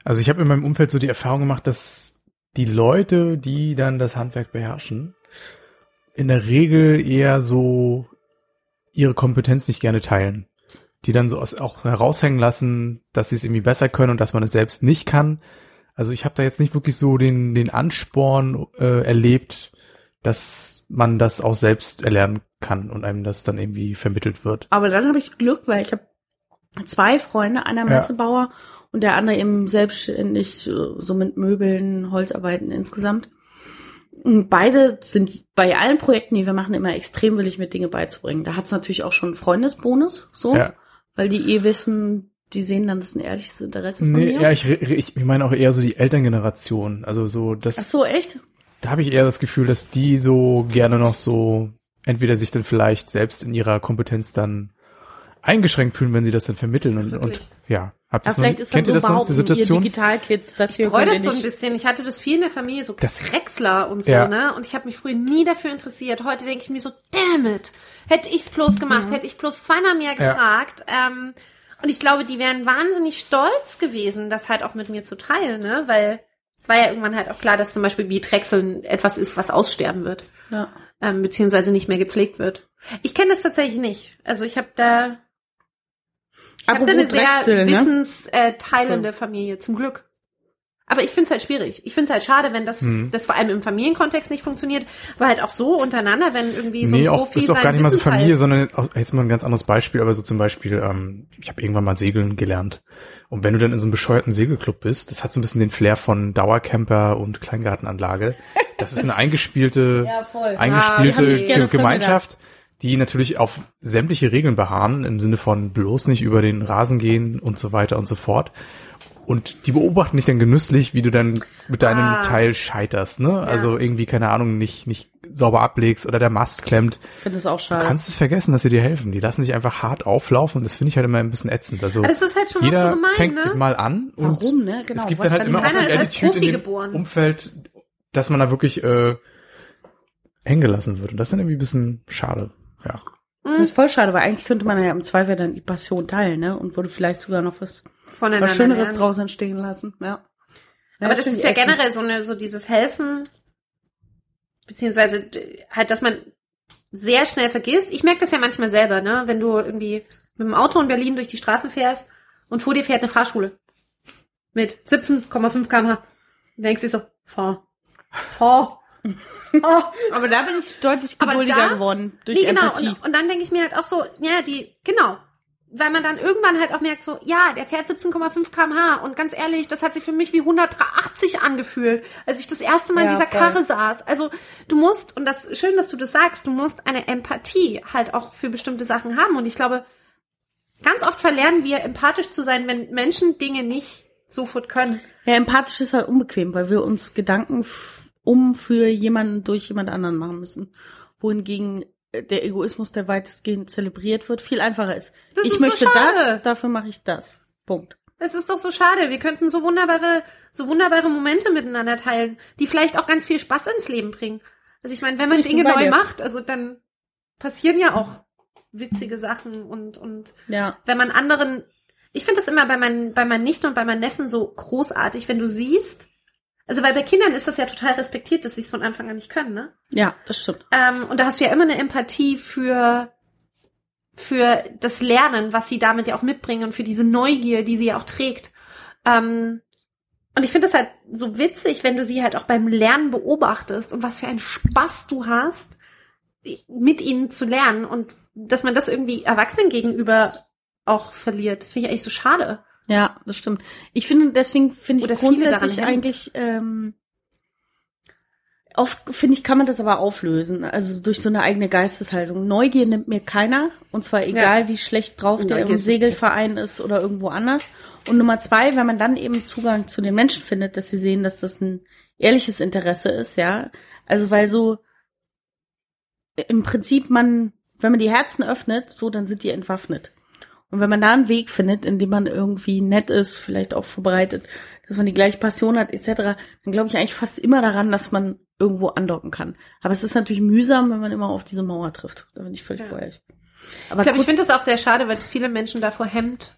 Also ich habe in meinem Umfeld so die Erfahrung gemacht, dass die Leute, die dann das Handwerk beherrschen, in der Regel eher so ihre Kompetenz nicht gerne teilen. Die dann so aus, auch heraushängen lassen, dass sie es irgendwie besser können und dass man es selbst nicht kann. Also ich habe da jetzt nicht wirklich so den, den Ansporn äh, erlebt, dass man das auch selbst erlernen kann und einem das dann irgendwie vermittelt wird. Aber dann habe ich Glück, weil ich habe zwei Freunde, einer Ja. Messebauer und der andere eben selbstständig, äh, so mit Möbeln, Holzarbeiten insgesamt. Beide sind bei allen Projekten, die wir machen, immer extrem willig, mir Dinge beizubringen. Da hat's natürlich auch schon einen Freundesbonus, so, Ja. weil die eh wissen, die sehen dann das ein ehrliches Interesse von Nee, mir. ja, ich, ich, ich meine auch eher so die Elterngeneration. Also so das. Ach so, echt? da habe ich eher das Gefühl, dass die so gerne noch so entweder sich dann vielleicht selbst in ihrer Kompetenz dann eingeschränkt fühlen, wenn sie das dann vermitteln und, und? Ja. Habt Ja, ihr vielleicht noch, ist dann kennt so ihr das noch, die behaupten, ihr Situation? Digitalkids, das hier Ich das so ein bisschen. Ich hatte das viel in der Familie, so Das- Drechsler und so, Ja. ne? Und ich habe mich früher nie dafür interessiert. Heute denke ich mir so, damn it. Hätte ich's bloß gemacht, Mhm. hätte ich bloß zweimal mehr Ja. gefragt. Ähm, und ich glaube, die wären wahnsinnig stolz gewesen, das halt auch mit mir zu teilen, ne? Weil es war ja irgendwann halt auch klar, dass zum Beispiel wie Drechseln etwas ist, was aussterben wird. Ja. Ähm, beziehungsweise nicht mehr gepflegt wird. Ich kenne das tatsächlich nicht. Also ich habe da ich habe da eine sehr Drechsel, ne? wissensteilende teilende Familie, zum Glück. Aber ich finde es halt schwierig. Ich finde es halt schade, wenn das, Mhm. das vor allem im Familienkontext nicht funktioniert, aber halt auch so untereinander, wenn irgendwie so nee, ein auch, Profi ist auch gar nicht mal so. Familie, sondern auch, jetzt mal ein ganz anderes Beispiel, aber so zum Beispiel, ähm, ich habe irgendwann mal Segeln gelernt. Und wenn du dann in so einem bescheuerten Segelclub bist, das hat so ein bisschen den Flair von Dauercamper und Kleingartenanlage. Das ist eine eingespielte, Ja, voll. Ah, die eingespielte die natürlich auf sämtliche Regeln beharren, im Sinne von bloß nicht über den Rasen gehen und so weiter und so fort. Und die beobachten dich dann genüsslich, wie du dann mit deinem Ah. Teil scheiterst, ne? Also irgendwie, keine Ahnung, nicht, nicht sauber ablegst oder der Mast klemmt. Ich finde das auch Du schade. kannst es vergessen, dass sie dir helfen. Die lassen sich einfach hart auflaufen. Das finde ich halt immer ein bisschen ätzend. Also das ist halt schon jeder so gemein, fängt ne? mal an und Warum, ne? Genau. es gibt was dann halt immer auch die Attitude in dem geboren. Umfeld, dass man da wirklich äh, hängen gelassen wird. Und das ist dann irgendwie ein bisschen schade. Ja. Das ist voll schade, weil eigentlich könnte man ja im Zweifel dann die Passion teilen, ne? Und würde vielleicht sogar noch was, Voneinander was Schöneres lernen. draus entstehen lassen, ja. ja Aber das ist ja generell so eine, so dieses Helfen, beziehungsweise halt, dass man sehr schnell vergisst. Ich merke das ja manchmal selber, ne? Wenn du irgendwie mit dem Auto in Berlin durch die Straßen fährst und vor dir fährt eine Fahrschule mit 17,5 km/h. Du denkst dir so, fahr, fahr. Oh. Aber da bin ich deutlich geduldiger da- geworden durch Nee, genau. Empathie. Und, und dann denke ich mir halt auch so, ja, die, genau. Weil man dann irgendwann halt auch merkt, so, ja, der fährt 17,5 km/h und ganz ehrlich, das hat sich für mich wie 180 angefühlt, als ich das erste Mal Ja, in dieser voll. Karre saß. Also du musst, und das schön, dass du das sagst, du musst eine Empathie halt auch für bestimmte Sachen haben. Und ich glaube, ganz oft verlernen wir, empathisch zu sein, wenn Menschen Dinge nicht sofort können. Ja, empathisch ist halt unbequem, weil wir uns Gedanken um für jemanden durch jemand anderen machen müssen. Wohingegen äh, der Egoismus, der weitestgehend zelebriert wird, viel einfacher ist. Das ich ist so möchte schade. das, dafür mache ich das. Punkt. Es ist doch so schade. Wir könnten so wunderbare, so wunderbare Momente miteinander teilen, die vielleicht auch ganz viel Spaß ins Leben bringen. Also ich meine, wenn man Ich Dinge neu dir. macht, also dann passieren ja auch witzige Sachen und, und Ja. wenn man anderen, ich finde das immer bei meinen, bei meinen Nichten und bei meinen Neffen so großartig, wenn du siehst, also weil bei Kindern ist das ja total respektiert, dass sie es von Anfang an nicht können, ne? Ja, das stimmt. Ähm, und da hast du ja immer eine Empathie für, für das Lernen, was sie damit ja auch mitbringen und für diese Neugier, die sie ja auch trägt. Ähm, und ich finde das halt so witzig, wenn du sie halt auch beim Lernen beobachtest und was für einen Spaß du hast, mit ihnen zu lernen und dass man das irgendwie Erwachsenen gegenüber auch verliert. Das finde ich eigentlich so schade. Ja, das stimmt. Ich finde, deswegen finde ich grundsätzlich eigentlich, ähm, oft finde ich, kann man das aber auflösen. Also durch so eine eigene Geisteshaltung. Neugier nimmt mir keiner. Und zwar egal, wie schlecht drauf der Neugier im ist Segelverein ist oder irgendwo anders. Und Nummer zwei, wenn man dann eben Zugang zu den Menschen findet, dass sie sehen, dass das ein ehrliches Interesse ist, ja. Also weil so im Prinzip man, wenn man die Herzen öffnet, so, dann sind die entwaffnet. Und wenn man da einen Weg findet, in dem man irgendwie nett ist, vielleicht auch vorbereitet, dass man die gleiche Passion hat, etc., dann glaube ich eigentlich fast immer daran, dass man irgendwo andocken kann. Aber es ist natürlich mühsam, wenn man immer auf diese Mauer trifft. Da bin ich völlig Ja. bei euch. Ich Aber glaube, ich finde das auch sehr schade, weil es viele Menschen davor hemmt,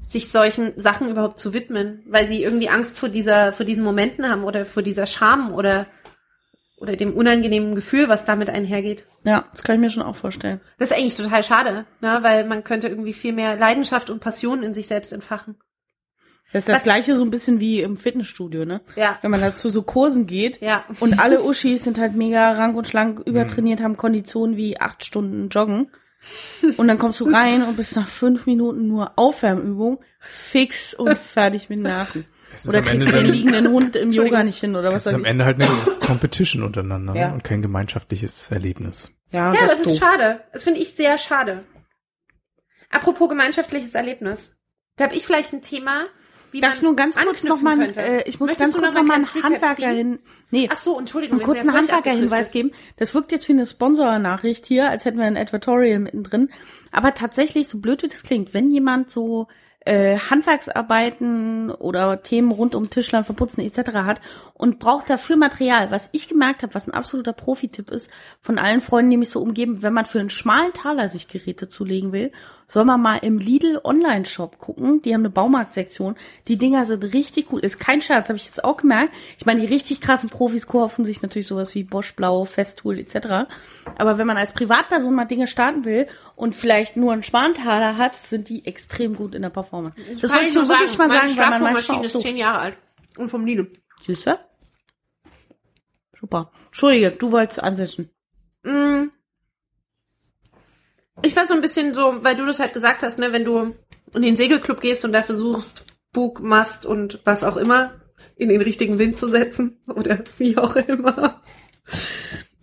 sich solchen Sachen überhaupt zu widmen, weil sie irgendwie Angst vor dieser, vor diesen Momenten haben oder vor dieser Scham oder, oder dem unangenehmen Gefühl, was damit einhergeht. ja, das kann ich mir schon auch vorstellen. Das ist eigentlich total schade, ne? weil man könnte irgendwie viel mehr Leidenschaft und Passion in sich selbst entfachen. Das ist das Was- gleiche so ein bisschen wie im Fitnessstudio, ne? Ja, Wenn man da zu so Kursen geht ja. und alle Uschis sind halt mega rank und schlank übertrainiert, haben Konditionen wie acht Stunden joggen. Und dann kommst du rein und bist nach fünf Minuten nur Aufwärmübung, fix und fertig mit Nerven. Es ist Oder kriegst den dann, liegenden Hund im. Yoga nicht hin oder es was ist weiß am. Ende halt eine Competition untereinander ne? Ja. und kein gemeinschaftliches Erlebnis. Ja, Ja, das, das ist ist doof. schade. Das finde ich sehr schade. Apropos gemeinschaftliches Erlebnis. Da habe ich vielleicht ein Thema, wie Darf ich nur ganz kurz anknüpfen noch mal, könnte. äh, ich muss Möchtest ganz du kurz noch noch einen Handwerker hin, nee, Ach so, Entschuldigung. einen kurzen Handwerker-Hinweis geben. Das wirkt jetzt wie eine Sponsor-Nachricht hier, als hätten wir ein Advertorial mittendrin. Aber tatsächlich, so blöd wie das klingt, wenn jemand so äh, Handwerksarbeiten oder Themen rund um Tischlern, Verputzen etc. hat und braucht dafür Material, was ich gemerkt habe, was ein absoluter Profi-Tipp ist, von allen Freunden, die mich so umgeben, wenn man für einen schmalen Taler sich Geräte zulegen will, soll man mal im Lidl Online-Shop gucken. Die haben eine Baumarktsektion. Die Dinger sind richtig cool. Ist kein Scherz, habe ich jetzt auch gemerkt. Ich meine, die richtig krassen Profis kaufen sich natürlich sowas wie Bosch Blau, Festool etc. Aber wenn man als Privatperson mal Dinge starten will und vielleicht nur einen Schmalen-Taler hat, sind die extrem gut in der Performance. Das Kann wollte ich nur wirklich mal sagen, weil man manchmal auch ist so... zehn Jahre alt. Und vom Lidl. Siehst du? Super. Entschuldige, du wolltest ansetzen. Mm. Ich war so ein bisschen so, weil du das halt gesagt hast, ne, wenn du in den Segelclub gehst und da versuchst, Bug, Mast und was auch immer in den richtigen Wind zu setzen oder wie auch immer,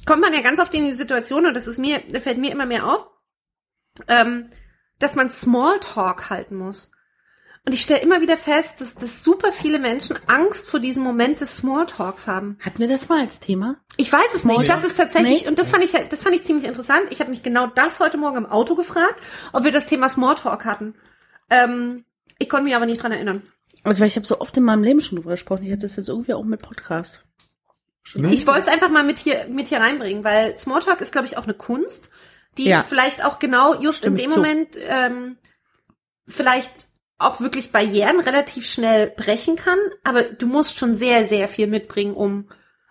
kommt man ja ganz oft in die Situation und das ist mir, fällt mir immer mehr auf, ähm, dass man Smalltalk halten muss. Und ich stelle immer wieder fest, dass, dass super viele Menschen Angst vor diesem Moment des Smalltalks haben. Hatten wir das mal als Thema? Ich weiß es nicht. Das ist tatsächlich, Nee. und das fand ich, das fand ich ziemlich interessant. Ich habe mich genau das heute Morgen im Auto gefragt, ob wir das Thema Smalltalk hatten. Ähm, ich konnte mich aber nicht dran erinnern. Also, weil ich habe so oft in meinem Leben schon drüber gesprochen. Ich hatte das jetzt irgendwie auch mit Podcast. Schon Nee. Ich wollte es einfach mal mit hier, mit hier reinbringen, weil Smalltalk ist, glaube ich, auch eine Kunst, die Ja. vielleicht auch genau just Stimme in dem zu. Moment ähm, vielleicht auch wirklich Barrieren relativ schnell brechen kann, aber du musst schon sehr, sehr viel mitbringen, um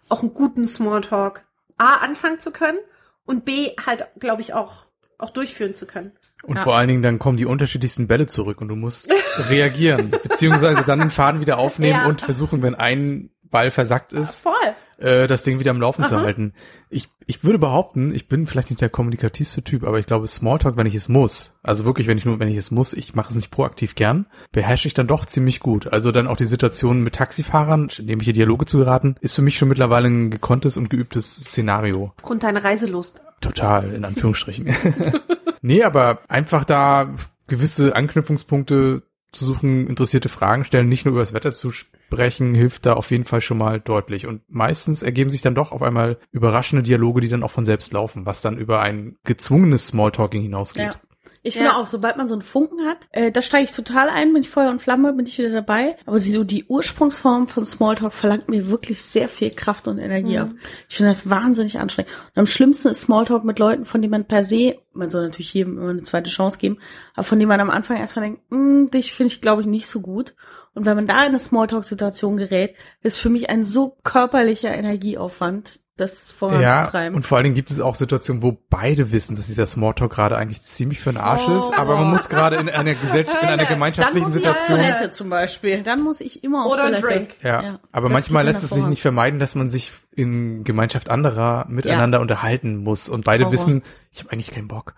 auch einen guten Smalltalk A anfangen zu können und B halt, glaube ich, auch, auch durchführen zu können. Und Ja. vor allen Dingen dann kommen die unterschiedlichsten Bälle zurück und du musst reagieren, beziehungsweise dann den Faden wieder aufnehmen Ja. und versuchen, wenn ein Ball versackt ist, Voll. Äh, das Ding wieder am Laufen zu Aha. halten. Ich, ich würde behaupten, ich bin vielleicht nicht der kommunikativste Typ, aber ich glaube, Smalltalk, wenn ich es muss, also wirklich, wenn ich nur, wenn ich es muss, ich mache es nicht proaktiv gern, beherrsche ich dann doch ziemlich gut. Also dann auch die Situation mit Taxifahrern, indem ich hier Dialoge zu geraten, ist für mich schon mittlerweile ein gekonntes und geübtes Szenario. Aufgrund deiner Reiselust. Total, in Anführungsstrichen. nee, aber einfach da gewisse Anknüpfungspunkte zu suchen, interessierte Fragen stellen, nicht nur über das Wetter zu sprechen, hilft da auf jeden Fall schon mal deutlich. Und meistens ergeben sich dann doch auf einmal überraschende Dialoge, die dann auch von selbst laufen, was dann über ein gezwungenes Smalltalking hinausgeht. Ja. Ich finde Ja. auch, sobald man so einen Funken hat, äh, da steige ich total ein, bin ich Feuer und Flamme, bin ich wieder dabei. Aber so die Ursprungsform von Smalltalk verlangt mir wirklich sehr viel Kraft und Energie ab. Ich finde das wahnsinnig anstrengend. Und am schlimmsten ist Smalltalk mit Leuten, von denen man per se, man soll natürlich jedem immer eine zweite Chance geben, aber von denen man am Anfang erstmal denkt, "Hm, dich finde ich, glaube ich, nicht so gut. Und wenn man da in eine Smalltalk-Situation gerät, ist für mich ein so körperlicher Energieaufwand, das Ja, voranzutreiben. und vor allen Dingen gibt es auch Situationen, wo beide wissen, dass dieser Smalltalk gerade eigentlich ziemlich für den Arsch Oh. ist, aber man muss gerade in einer Gesellschaft, in einer Hölle. dann gemeinschaftlichen muss ich auf Situation Toilette zum Beispiel. Dann muss ich immer auf Oder ein Toilette. Drink. Ja, aber das manchmal lässt dann es sich nicht vermeiden, dass man sich in Gemeinschaft anderer miteinander unterhalten muss und beide Horror. wissen, ich habe eigentlich keinen Bock.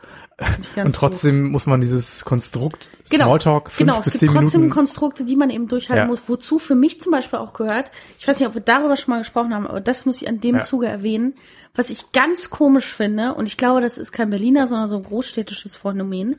Und trotzdem muss man dieses Konstrukt Genau. Smalltalk fünf Genau, es bis gibt zehn trotzdem Minuten. Konstrukte, die man eben durchhalten Ja. muss, wozu für mich zum Beispiel auch gehört. Ich weiß nicht, ob wir darüber schon mal gesprochen haben, aber das muss ich an dem Ja. Zuge erwähnen. Was ich ganz komisch finde, und ich glaube, das ist kein Berliner, sondern so ein großstädtisches Phänomen.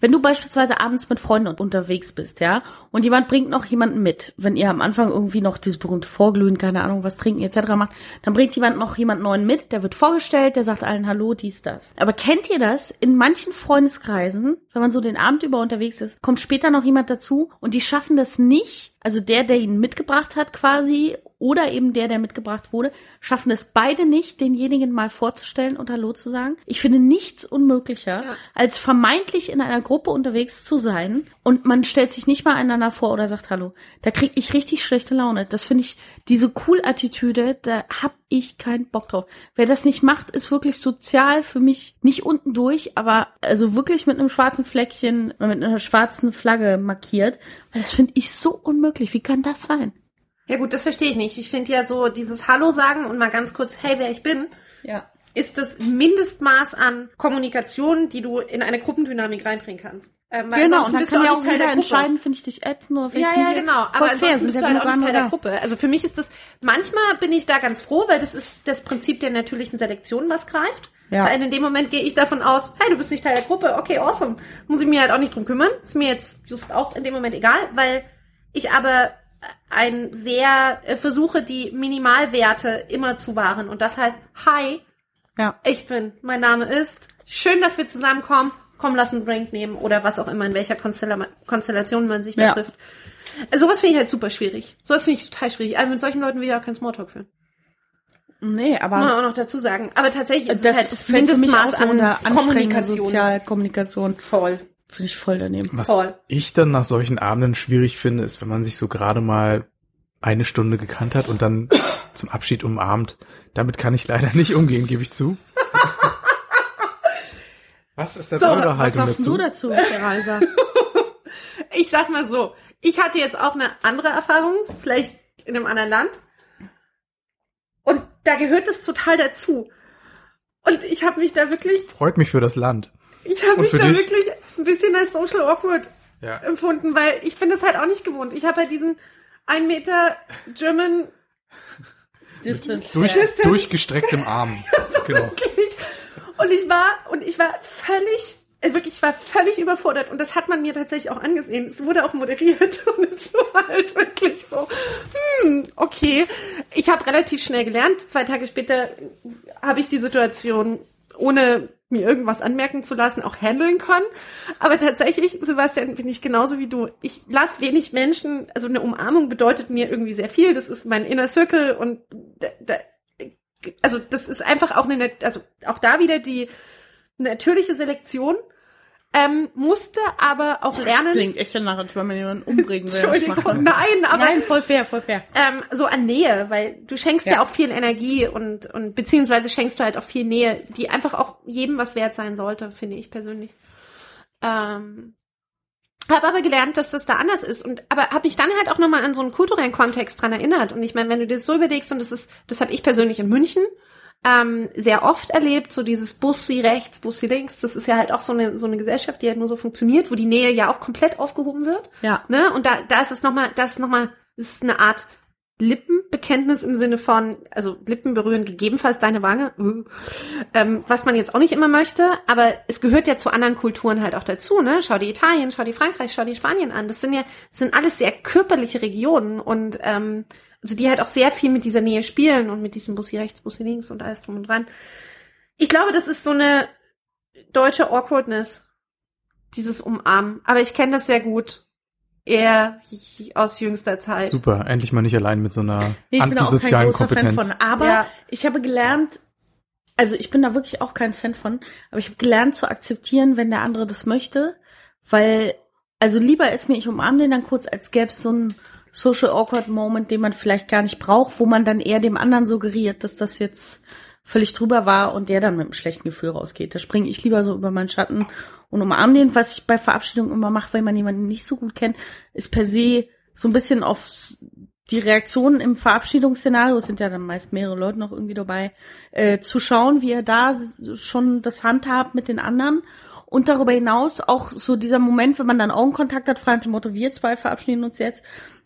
Wenn du beispielsweise abends mit Freunden unterwegs bist, ja, und jemand bringt noch jemanden mit, wenn ihr am Anfang irgendwie noch dieses berühmte Vorglühen, keine Ahnung, was trinken etc. macht, dann bringt jemand noch jemand neuen mit, der wird vorgestellt, der sagt allen Hallo, dies, das. Aber kennt ihr das? In manchen Freundeskreisen, wenn man so den Abend über unterwegs ist, kommt später noch jemand dazu und die schaffen das nicht, also der, der ihn mitgebracht hat quasi, oder eben der, der mitgebracht wurde, schaffen es beide nicht, denjenigen mal vorzustellen und Hallo zu sagen. Ich finde nichts unmöglicher, Ja. als vermeintlich in einer Gruppe unterwegs zu sein und man stellt sich nicht mal einander vor oder sagt Hallo. Da kriege ich richtig schlechte Laune. Das finde ich, diese Cool-Attitüde, da hab ich keinen Bock drauf. Wer das nicht macht, ist wirklich sozial für mich nicht unten durch, aber also wirklich mit einem schwarzen Fleckchen oder mit einer schwarzen Flagge markiert. Weil das finde ich so unmöglich. Wie kann das sein? Ja gut, das verstehe ich nicht. Ich finde ja so dieses Hallo sagen und mal ganz kurz, hey, wer ich bin, Ja. Ist das Mindestmaß an Kommunikation, die du in eine Gruppendynamik reinbringen kannst. Ähm, Genau, und dann bist kann du ja auch auch Teil jeder der Gruppe. entscheiden, finde ich dich ätzend oder finde Ja, ich ja, nicht. genau. Aber fair, ansonsten bist ja du halt auch nicht Teil der. Gruppe. Also für mich ist das, manchmal bin ich da ganz froh, weil das ist das Prinzip der natürlichen Selektion, was greift. Ja. Weil in dem Moment gehe ich davon aus, hey, du bist nicht Teil der Gruppe, okay, awesome. Muss ich mir halt auch nicht drum kümmern. Ist mir jetzt just auch in dem Moment egal, weil ich aber ein sehr äh, versuche, die Minimalwerte immer zu wahren. Und das heißt, hi, Ja. ich bin, mein Name ist, schön, dass wir zusammenkommen, komm, lass einen Drink nehmen oder was auch immer, in welcher Konstella Konstellation man sich da Ja. trifft. Äh, Sowas finde ich halt super schwierig. Sowas finde ich total schwierig. Also mit solchen Leuten will ich auch kein Smalltalk führen. Nee, Muss aber man auch noch dazu sagen. Aber tatsächlich ist das es halt fällt für mich auch Mindestmaß so an eine Kommunikation. Sozialkommunikation. Voll. Finde ich voll daneben. Was Voll. ich dann nach solchen Abenden schwierig finde, ist, wenn man sich so gerade mal eine Stunde gekannt hat und dann zum Abschied umarmt. Damit kann ich leider nicht umgehen, gebe ich zu. Was ist denn So, eure Was Haltung sagst dazu? du dazu, Theresa? Ich sag mal so, ich hatte jetzt auch eine andere Erfahrung, vielleicht in einem anderen Land. Und da gehört es total dazu. Und ich habe mich da wirklich, Freut mich für das Land. ich habe mich da dich? wirklich ein bisschen als social awkward Ja. empfunden, weil ich bin das halt auch nicht gewohnt. Ich habe halt diesen ein Meter German. Durch, durchgestrecktem Arm. Genau. und ich war und ich war völlig äh, wirklich, ich war völlig überfordert und das hat man mir tatsächlich auch angesehen. Es wurde auch moderiert und es war halt wirklich so, hm, okay. Ich habe relativ schnell gelernt. Zwei Tage später habe ich die Situation ohne mir irgendwas anmerken zu lassen, auch handeln können. Aber tatsächlich, Sebastian, bin ich genauso wie du. Ich lasse wenig Menschen, also eine Umarmung bedeutet mir irgendwie sehr viel. Das ist mein inner Circle und da, da, also das ist einfach auch eine, also auch da wieder die natürliche Selektion. Ähm, musste aber auch lernen. Das klingt echt danach, als wenn man jemanden umbringen will. Entschuldigung, nein, aber. Nein, voll fair, voll fair. Ähm, so an Nähe, weil du schenkst ja. ja auch viel Energie und, und beziehungsweise schenkst du halt auch viel Nähe, die einfach auch jedem was wert sein sollte, finde ich persönlich. Ähm, habe aber gelernt, dass das da anders ist und aber habe ich dann halt auch nochmal an so einen kulturellen Kontext dran erinnert und ich meine, wenn du dir das so überlegst und das ist, das habe ich persönlich in München ähm, sehr oft erlebt, so dieses Bussi rechts, Bussi links. Das ist ja halt auch so eine, so eine Gesellschaft, die halt nur so funktioniert, wo die Nähe ja auch komplett aufgehoben wird. Ja. Ne? Und da, da ist es nochmal, das ist nochmal, das ist eine Art Lippenbekenntnis im Sinne von, also Lippen berühren gegebenenfalls deine Wange, ähm, was man jetzt auch nicht immer möchte, aber es gehört ja zu anderen Kulturen halt auch dazu, ne? Schau dir Italien, schau dir Frankreich, schau dir Spanien an. Das sind ja, das sind alles sehr körperliche Regionen und ähm, also die halt auch sehr viel mit dieser Nähe spielen und mit diesem Bussi rechts, Bussi links und alles drum und dran. Ich glaube, das ist so eine deutsche Awkwardness, dieses Umarmen. Aber ich kenne das sehr gut. Eher aus jüngster Zeit. Super, endlich mal nicht allein mit so einer nee, antisozialen Kompetenz. Fan von, aber ja. ich habe gelernt, also ich bin da wirklich auch kein Fan von, aber ich habe gelernt zu akzeptieren, wenn der andere das möchte, weil also lieber ist mir, ich umarme den dann kurz, als gäbe es so ein Social Awkward Moment, den man vielleicht gar nicht braucht, wo man dann eher dem anderen suggeriert, dass das jetzt völlig drüber war und der dann mit einem schlechten Gefühl rausgeht. Da springe ich lieber so über meinen Schatten und umarme den, was ich bei Verabschiedungen immer mache, weil man jemanden nicht so gut kennt, ist per se so ein bisschen auf die Reaktionen im Verabschiedungsszenario, sind ja dann meist mehrere Leute noch irgendwie dabei, äh, zu schauen, wie er da schon das handhabt mit den anderen und darüber hinaus auch so dieser Moment, wenn man dann Augenkontakt hat, frei nach dem Motto, wir zwei verabschieden uns jetzt,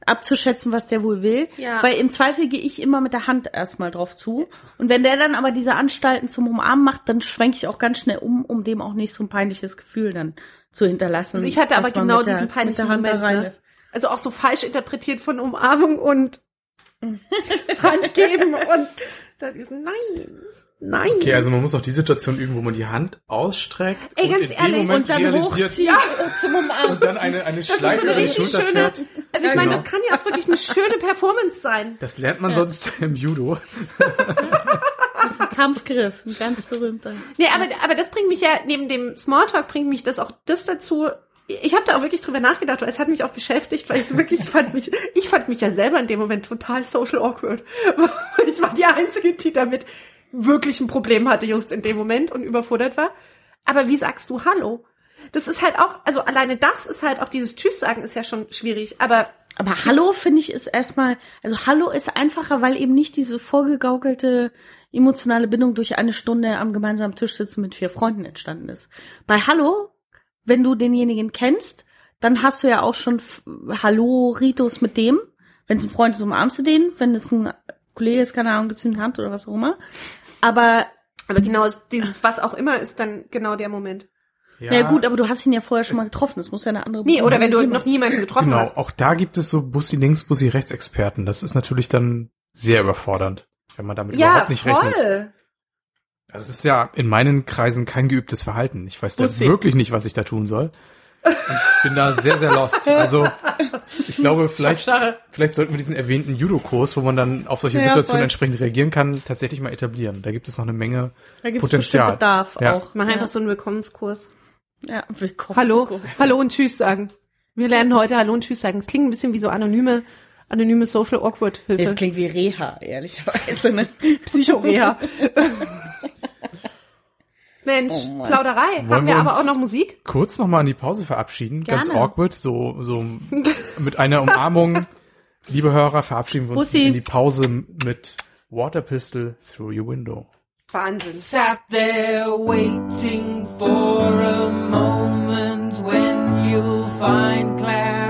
abzuschätzen, was der wohl will. Ja. Weil im Zweifel gehe ich immer mit der Hand erstmal drauf zu. Und wenn der dann aber diese Anstalten zum Umarmen macht, dann schwenke ich auch ganz schnell um, um dem auch nicht so ein peinliches Gefühl dann zu hinterlassen. Also ich hatte aber genau diesen der, peinlichen Moment. Ne? Also auch so falsch interpretiert von Umarmung und Hand geben und dann, nein. Nein. Okay, also man muss auch die Situation üben, wo man die Hand ausstreckt Ey, ganz und in ehrlich, dem Moment und dann realisiert ja. zum Umarmen. und dann eine, eine Schleife über die Schulter schöne, fährt. Also ich meine, genau. das kann ja auch wirklich eine schöne Performance sein. Das lernt man ja. sonst im Judo. Das ist ein Kampfgriff, ein ganz berühmter. Nee, aber, aber das bringt mich ja, neben dem Smalltalk bringt mich das auch das dazu, ich habe da auch wirklich drüber nachgedacht, weil es hat mich auch beschäftigt, weil ich wirklich fand mich, ich fand mich ja selber in dem Moment total social awkward. Ich war die Einzige, die damit wirklich ein Problem hatte just in dem Moment und überfordert war. Aber wie sagst du Hallo? Das ist halt auch, also alleine das ist halt auch dieses Tschüss sagen ist ja schon schwierig, aber aber Hallo finde ich ist erstmal, also Hallo ist einfacher, weil eben nicht diese vorgegaukelte emotionale Bindung durch eine Stunde am gemeinsamen Tisch sitzen mit vier Freunden entstanden ist. Bei Hallo, wenn du denjenigen kennst, dann hast du ja auch schon Hallo-Ritus mit dem. Wenn es ein Freund ist, umarmst du den. Wenn es ein Kollege ist, keine Ahnung, gibt's ihm die Hand oder was auch immer. Aber aber genau dieses was auch immer ist dann genau der Moment. Ja, ja gut, aber du hast ihn ja vorher schon mal getroffen. Das muss ja eine andere. Nee, oder wenn du noch niemanden getroffen genau, hast. Auch da gibt es so Bussi links, Bussi rechts Experten. Das ist natürlich dann sehr überfordernd, wenn man damit ja, überhaupt nicht voll. rechnet. Also es ist ja in meinen Kreisen kein geübtes Verhalten. Ich weiß da wirklich nicht, was ich da tun soll. Ich bin da sehr, sehr lost. Also ich glaube, vielleicht, vielleicht sollten wir diesen erwähnten Judo-Kurs, wo man dann auf solche ja, Situationen voll. entsprechend reagieren kann, tatsächlich mal etablieren. Da gibt es noch eine Menge da gibt's Potenzial. Bedarf ja. auch. Mach ja. einfach so einen Willkommenskurs. Ja, Willkommenskurs. Hallo, hallo und Tschüss sagen. Wir lernen heute Hallo und Tschüss sagen. Es klingt ein bisschen wie so anonyme anonyme Social Awkward Hilfe. Es klingt wie Reha, ehrlicherweise. Ne? Psycho-Reha. Mensch, oh Plauderei. Wollen Haben wir, wir aber auch noch Musik? Kurz noch mal an die Pause verabschieden. Gerne. Ganz awkward, so, so mit einer Umarmung. Liebe Hörer, verabschieden wir uns Bussi. in die Pause mit Water Pistol Through Your Window. Wahnsinn. Sat there waiting for a moment when you'll find clarity.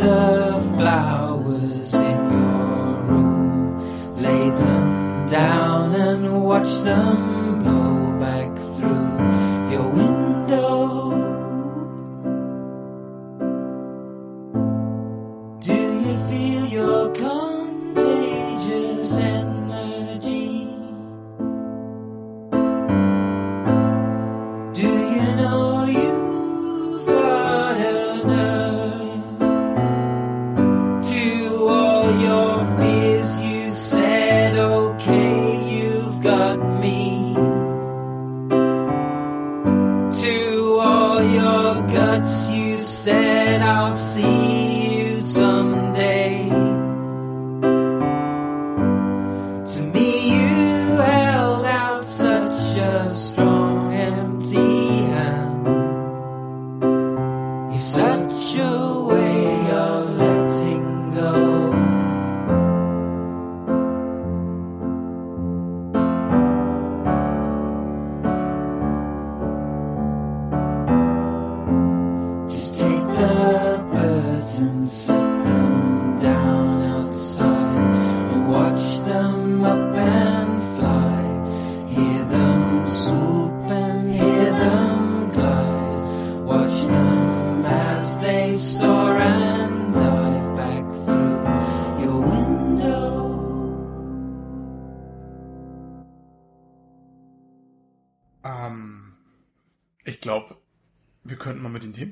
The flowers in your room, lay them down and watch them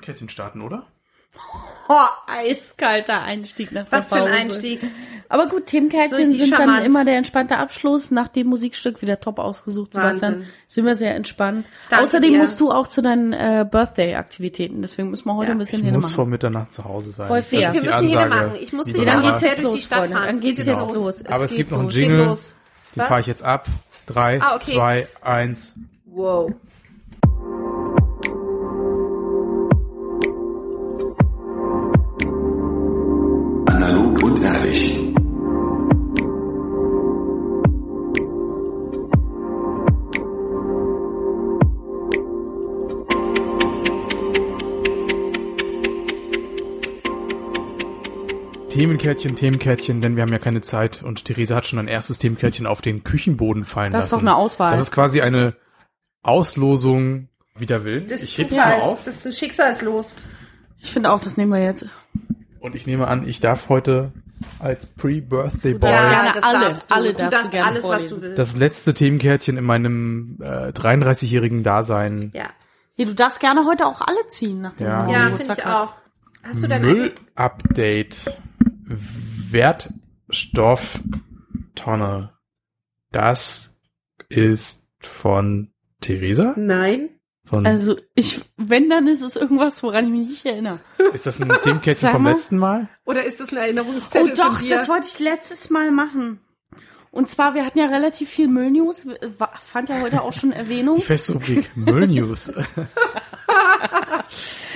Themenkärtchen starten, oder? Oh, eiskalter Einstieg nach der Was für ein. Einstieg. Aber gut, Themenkärtchen So sind charmant. dann immer der entspannte Abschluss nach dem Musikstück wieder top ausgesucht. Sebastian, Wahnsinn. sind wir sehr entspannt. Danke Außerdem dir. musst du auch zu deinen äh, Birthday-Aktivitäten. Deswegen müssen wir heute Ja. ein bisschen Ich hin muss machen. vor Mitternacht zu Hause sein. Voll fair. Das ist Wir die müssen Hähne Ansage. machen. Ich muss normal. dann geht's jetzt durch die Stadt fahren. Dann Es geht's geht jetzt los. Aber es gibt noch einen. Jingle. Den fahre ich jetzt ab. Drei, Ah, okay. zwei, eins. Wow. Themenkärtchen, Themenkärtchen, denn wir haben ja keine Zeit und Theresa hat schon ein erstes Themenkärtchen auf den Küchenboden fallen Das ist lassen. doch eine Auswahl. Das ist quasi eine Auslosung wider Willen. Das ich ist heb's mal auf Das ist schicksalslos. Ich finde auch, das nehmen wir jetzt. und ich nehme an, ich darf heute als Pre-Birthday Boy Ja, gerne das alle- darfst du. alle du darfst darfst du gerne alles, was vorlesen. du willst. das letzte Themenkärtchen in meinem äh, 33-jährigen Dasein. ja. Hier, du darfst gerne heute auch alle ziehen, nachdem Ja. du Ja, finde ich auch. Hast du dein? Müll-Update. Wertstofftonne. Das ist von Theresa? Nein. Von, Also ich, wenn, dann ist es irgendwas, woran ich mich nicht erinnere. ist das ein Themenkärtchen Sag vom letzten Mal? Oder ist das ein Oh Erinnerungszettel doch, von dir? das wollte ich letztes Mal machen. Und zwar, wir hatten ja relativ viel Müllnews, fand ja heute auch schon Erwähnung. Die feste Rubrik Müllnews.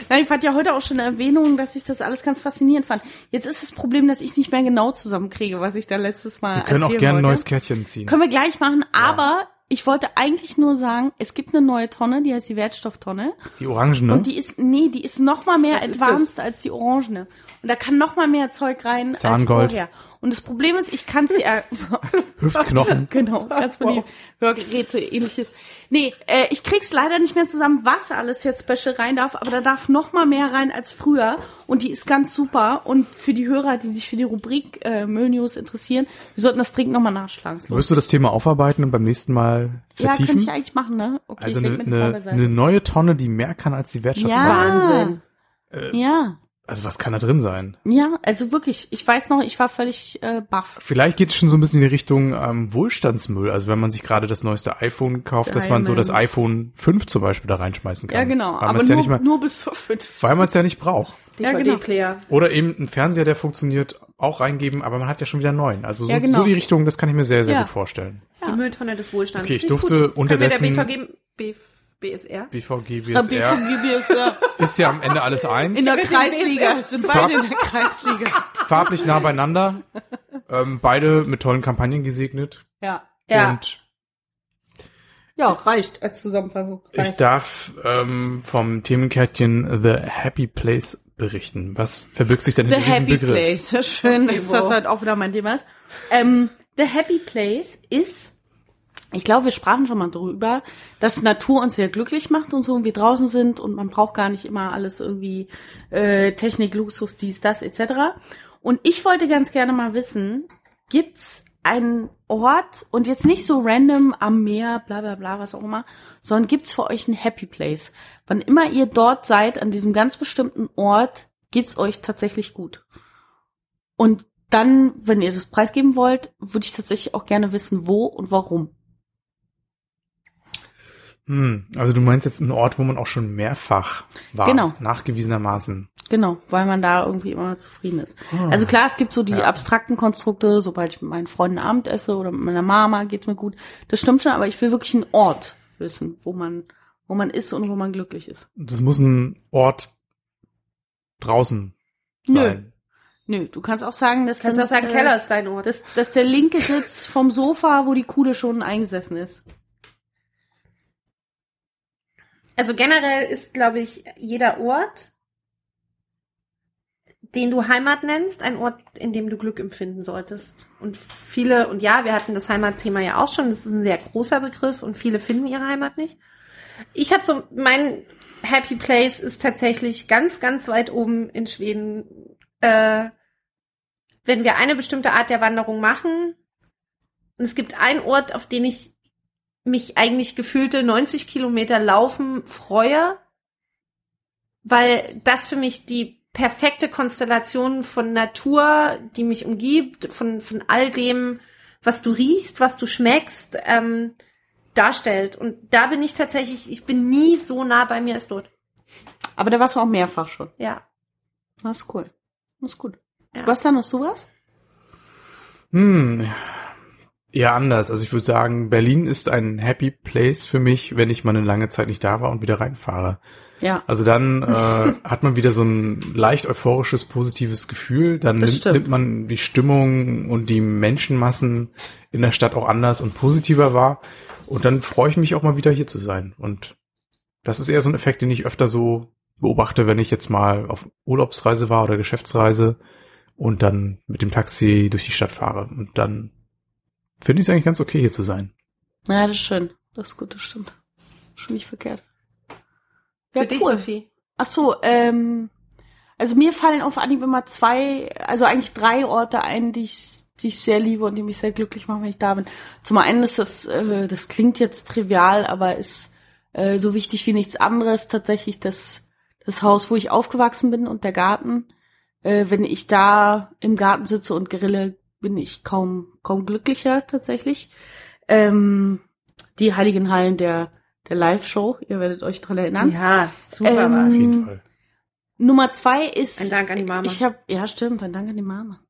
Nein, ich fand ja heute auch schon Erwähnung, dass ich das alles ganz faszinierend fand. Jetzt ist das Problem, dass ich nicht mehr genau zusammenkriege, was ich da letztes Mal Wir können auch gerne ein neues Kärtchen ziehen. Können wir gleich machen, aber ich wollte eigentlich nur sagen, es gibt eine neue Tonne, die heißt die Wertstofftonne. Die Orangene. Und die ist, nee, die ist noch mal mehr Was advanced als die orangene. Und da kann noch mal mehr Zeug rein Zahngold. als vorher. Und das Problem ist, ich kann sie, äh, Hüftknochen. genau, ganz von die Hörgeräte, ähnliches. Nee, äh, ich krieg's leider nicht mehr zusammen, was alles jetzt special rein darf, aber da darf noch mal mehr rein als früher. Und die ist ganz super. Und für die Hörer, die sich für die Rubrik äh, Müllnews interessieren, wir sollten das dringend noch mal nachschlagen. Wirst du das Thema aufarbeiten und beim nächsten Mal Ja, könnte vertiefen? ich eigentlich machen, ne? Okay, also ich eine, eine, eine neue Tonne, die mehr kann als die Wertstoff. Ja. Wahnsinn. Ja, Also was kann da drin sein? ja, also wirklich. Ich weiß noch, ich war völlig äh, baff. Vielleicht geht es schon so ein bisschen in die Richtung ähm, Wohlstandsmüll. Also wenn man sich gerade das neueste iPhone kauft, dass man so das iPhone 5 zum Beispiel da reinschmeißen kann. Ja, genau. Weil Aber man es nur, ja nicht mal, nur bis zur fünf. weil man es ja nicht braucht. Ja, genau. DVD-Player. Oder eben einen Fernseher, der funktioniert, auch reingeben, aber man hat ja schon wieder einen neuen. Also so, Ja, genau. so die Richtung, das kann ich mir sehr, sehr Ja. gut vorstellen. Die Mülltonne des Wohlstands. Okay, ich durfte unterdessen- BVG, B, BSR? BVG, Ja, BSR BVG, ist ja am Ende alles eins. In der Kreisliga. BSR. Sind beide in der Kreisliga. farblich nah beieinander. ähm, beide mit tollen Kampagnen gesegnet. Ja. Ja. Und Ja, reicht als Zusammenfassung. ich Reicht. darf ähm, vom Themenkärtchen The Happy Place berichten. Was verbirgt sich denn The hinter diesem Happy Begriff? Place. Ja, schön, Okay, dass das halt auch wieder mein Thema ist. Ähm, The Happy Place ist, ich glaube, wir sprachen schon mal drüber, dass Natur uns sehr glücklich macht und so und wir draußen sind und man braucht gar nicht immer alles irgendwie äh, Technik, Luxus, dies, das etc. Und ich wollte ganz gerne mal wissen, gibt's einen Ort und jetzt nicht so random am Meer, bla bla bla, was auch immer, sondern gibt's für euch einen Happy Place? Wann immer ihr dort seid, an diesem ganz bestimmten Ort, geht's euch tatsächlich gut. Und dann, wenn ihr das preisgeben wollt, würde ich tatsächlich auch gerne wissen, wo und warum. Hm, also du meinst jetzt einen Ort, wo man auch schon mehrfach war. Genau. Nachgewiesenermaßen. Genau, weil man da irgendwie immer zufrieden ist. Also klar, es gibt so die Ja. abstrakten Konstrukte, sobald ich mit meinen Freunden Abend esse oder mit meiner Mama geht's mir gut. Das stimmt schon, aber ich will wirklich einen Ort wissen, wo man, wo man ist und wo man glücklich ist. Das muss ein Ort draußen Nö. sein. Nö, du kannst auch sagen, dass Kannst auch sagen, äh, Keller ist dein Ort. dass, dass der linke Sitz vom Sofa, wo die Kuhle schon eingesessen ist. Also generell ist, glaube ich, jeder Ort, den du Heimat nennst, ein Ort, in dem du Glück empfinden solltest. Und viele, und ja, wir hatten das Heimatthema ja auch schon, das ist ein sehr großer Begriff und viele finden ihre Heimat nicht. Ich habe so, mein Happy Place ist tatsächlich ganz, ganz weit oben in Schweden. Äh, wenn wir eine bestimmte Art der Wanderung machen, und es gibt einen Ort, auf den ich mich eigentlich gefühlte 90 Kilometer laufen freue, weil das für mich die perfekte Konstellation von Natur, die mich umgibt, von, von all dem, was du riechst, was du schmeckst, ähm, darstellt. Und da bin ich tatsächlich, ich bin nie so nah bei mir als dort. Aber da warst du auch mehrfach schon. Ja. Das ist cool. Das ist gut. Ja. Hast du was? Hm, eher anders. Also ich würde sagen, Berlin ist ein Happy Place für mich, wenn ich mal eine lange Zeit nicht da war und wieder reinfahre. Ja. Also dann äh, hat man wieder so ein leicht euphorisches, positives Gefühl. Dann nimmt, nimmt man die Stimmung und die Menschenmassen in der Stadt auch anders und positiver wahr. Und dann freue ich mich auch mal wieder hier zu sein. Und das ist eher so ein Effekt, den ich öfter so beobachte, wenn ich jetzt mal auf Urlaubsreise war oder Geschäftsreise und dann mit dem Taxi durch die Stadt fahre. Und dann finde ich es eigentlich ganz okay, hier zu sein. Ja, das ist schön. Das ist gut, das stimmt. Schon nicht verkehrt. Für dich, Sophie. Ach so, ähm, also mir fallen auf Anhieb immer zwei, also eigentlich drei Orte ein, die ich, die ich sehr liebe und die mich sehr glücklich machen, wenn ich da bin. Zum einen ist das, äh, das klingt jetzt trivial, aber ist äh, so wichtig wie nichts anderes tatsächlich das, das Haus, wo ich aufgewachsen bin und der Garten. Äh, wenn ich da im Garten sitze und grille, bin ich kaum, kaum glücklicher tatsächlich. Ähm, die Heiligen Hallen der, der Live-Show. Ihr werdet euch dran erinnern. Ja, super Ähm, Auf jeden Fall. Nummer zwei ist. Ein Dank an die Mama. Ich habe, ja stimmt, ein Dank an die Mama.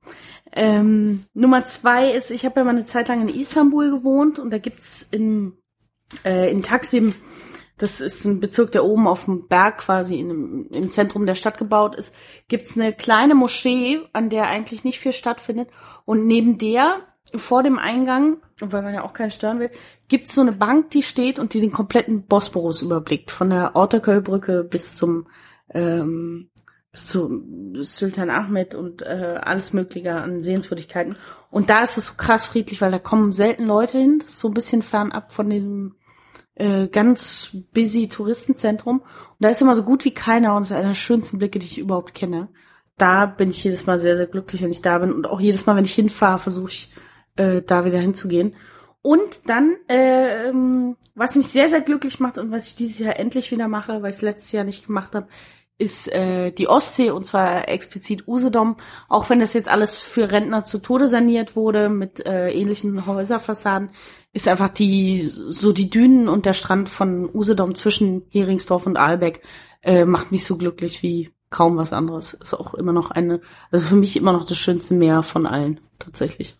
Ähm, Nummer zwei ist, ich habe ja mal eine Zeit lang in Istanbul gewohnt und da gibt's in äh, in Taksim, das ist ein Bezirk, der oben auf dem Berg quasi in, im Zentrum der Stadt gebaut ist, gibt's eine kleine Moschee, an der eigentlich nicht viel stattfindet und neben der vor dem Eingang, weil man ja auch keinen stören will, gibt's so eine Bank, die steht und die den kompletten Bosporus überblickt, von der Ortaköy-Brücke bis zum ähm, bis zu Sultan Ahmed und äh, alles Mögliche an Sehenswürdigkeiten. Und da ist es so krass friedlich, weil da kommen selten Leute hin. Das ist so ein bisschen fernab von dem äh, ganz busy Touristenzentrum. Und da ist immer so gut wie keiner und es ist einer der schönsten Blicke, die ich überhaupt kenne. Da bin ich jedes Mal sehr, sehr glücklich, wenn ich da bin. Und auch jedes Mal, wenn ich hinfahre, versuche ich äh, da wieder hinzugehen. Und dann, äh, was mich sehr, sehr glücklich macht und was ich dieses Jahr endlich wieder mache, weil ich es letztes Jahr nicht gemacht habe, ist äh, die Ostsee und zwar explizit Usedom. Auch wenn das jetzt alles für Rentner zu Tode saniert wurde mit äh, ähnlichen Häuserfassaden, ist einfach die so die Dünen und der Strand von Usedom zwischen Heringsdorf und Aalbeck äh, macht mich so glücklich wie kaum was anderes. Ist auch immer noch eine, also für mich immer noch das schönste Meer von allen tatsächlich.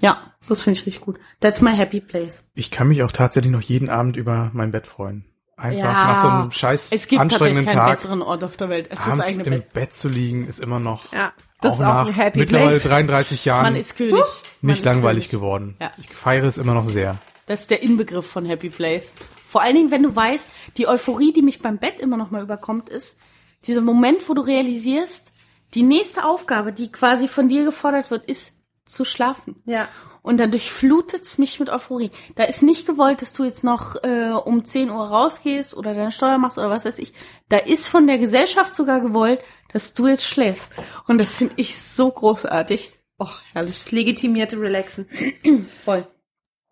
Ja, das finde ich richtig gut. That's my happy place. Ich kann mich auch tatsächlich noch jeden Abend über mein Bett freuen. Einfach Ja. nach so einem scheiß Es gibt anstrengenden keinen Tag besseren Ort auf der Welt als das abends eigene im Bett. Bett zu liegen, ist immer noch Ja, das auch ist auch nach ein Happy mittlerweile Place. 33 Jahren Man ist König. Nicht ist langweilig König. geworden. Ja. Ich feiere es immer noch sehr. Das ist der Inbegriff von Happy Place. Vor allen Dingen, wenn du weißt, die Euphorie, die mich beim Bett immer noch mal überkommt, ist dieser Moment, wo du realisierst, die nächste Aufgabe, die quasi von dir gefordert wird, ist zu schlafen. Ja. Und dann durchflutet's mich mit Euphorie. Da ist nicht gewollt, dass du jetzt noch äh, um 10 Uhr rausgehst oder deine Steuer machst oder was weiß ich. Da ist von der Gesellschaft sogar gewollt, dass du jetzt schläfst. Und das finde ich so großartig. Oh, herrlich. Das legitimierte Relaxen. Voll.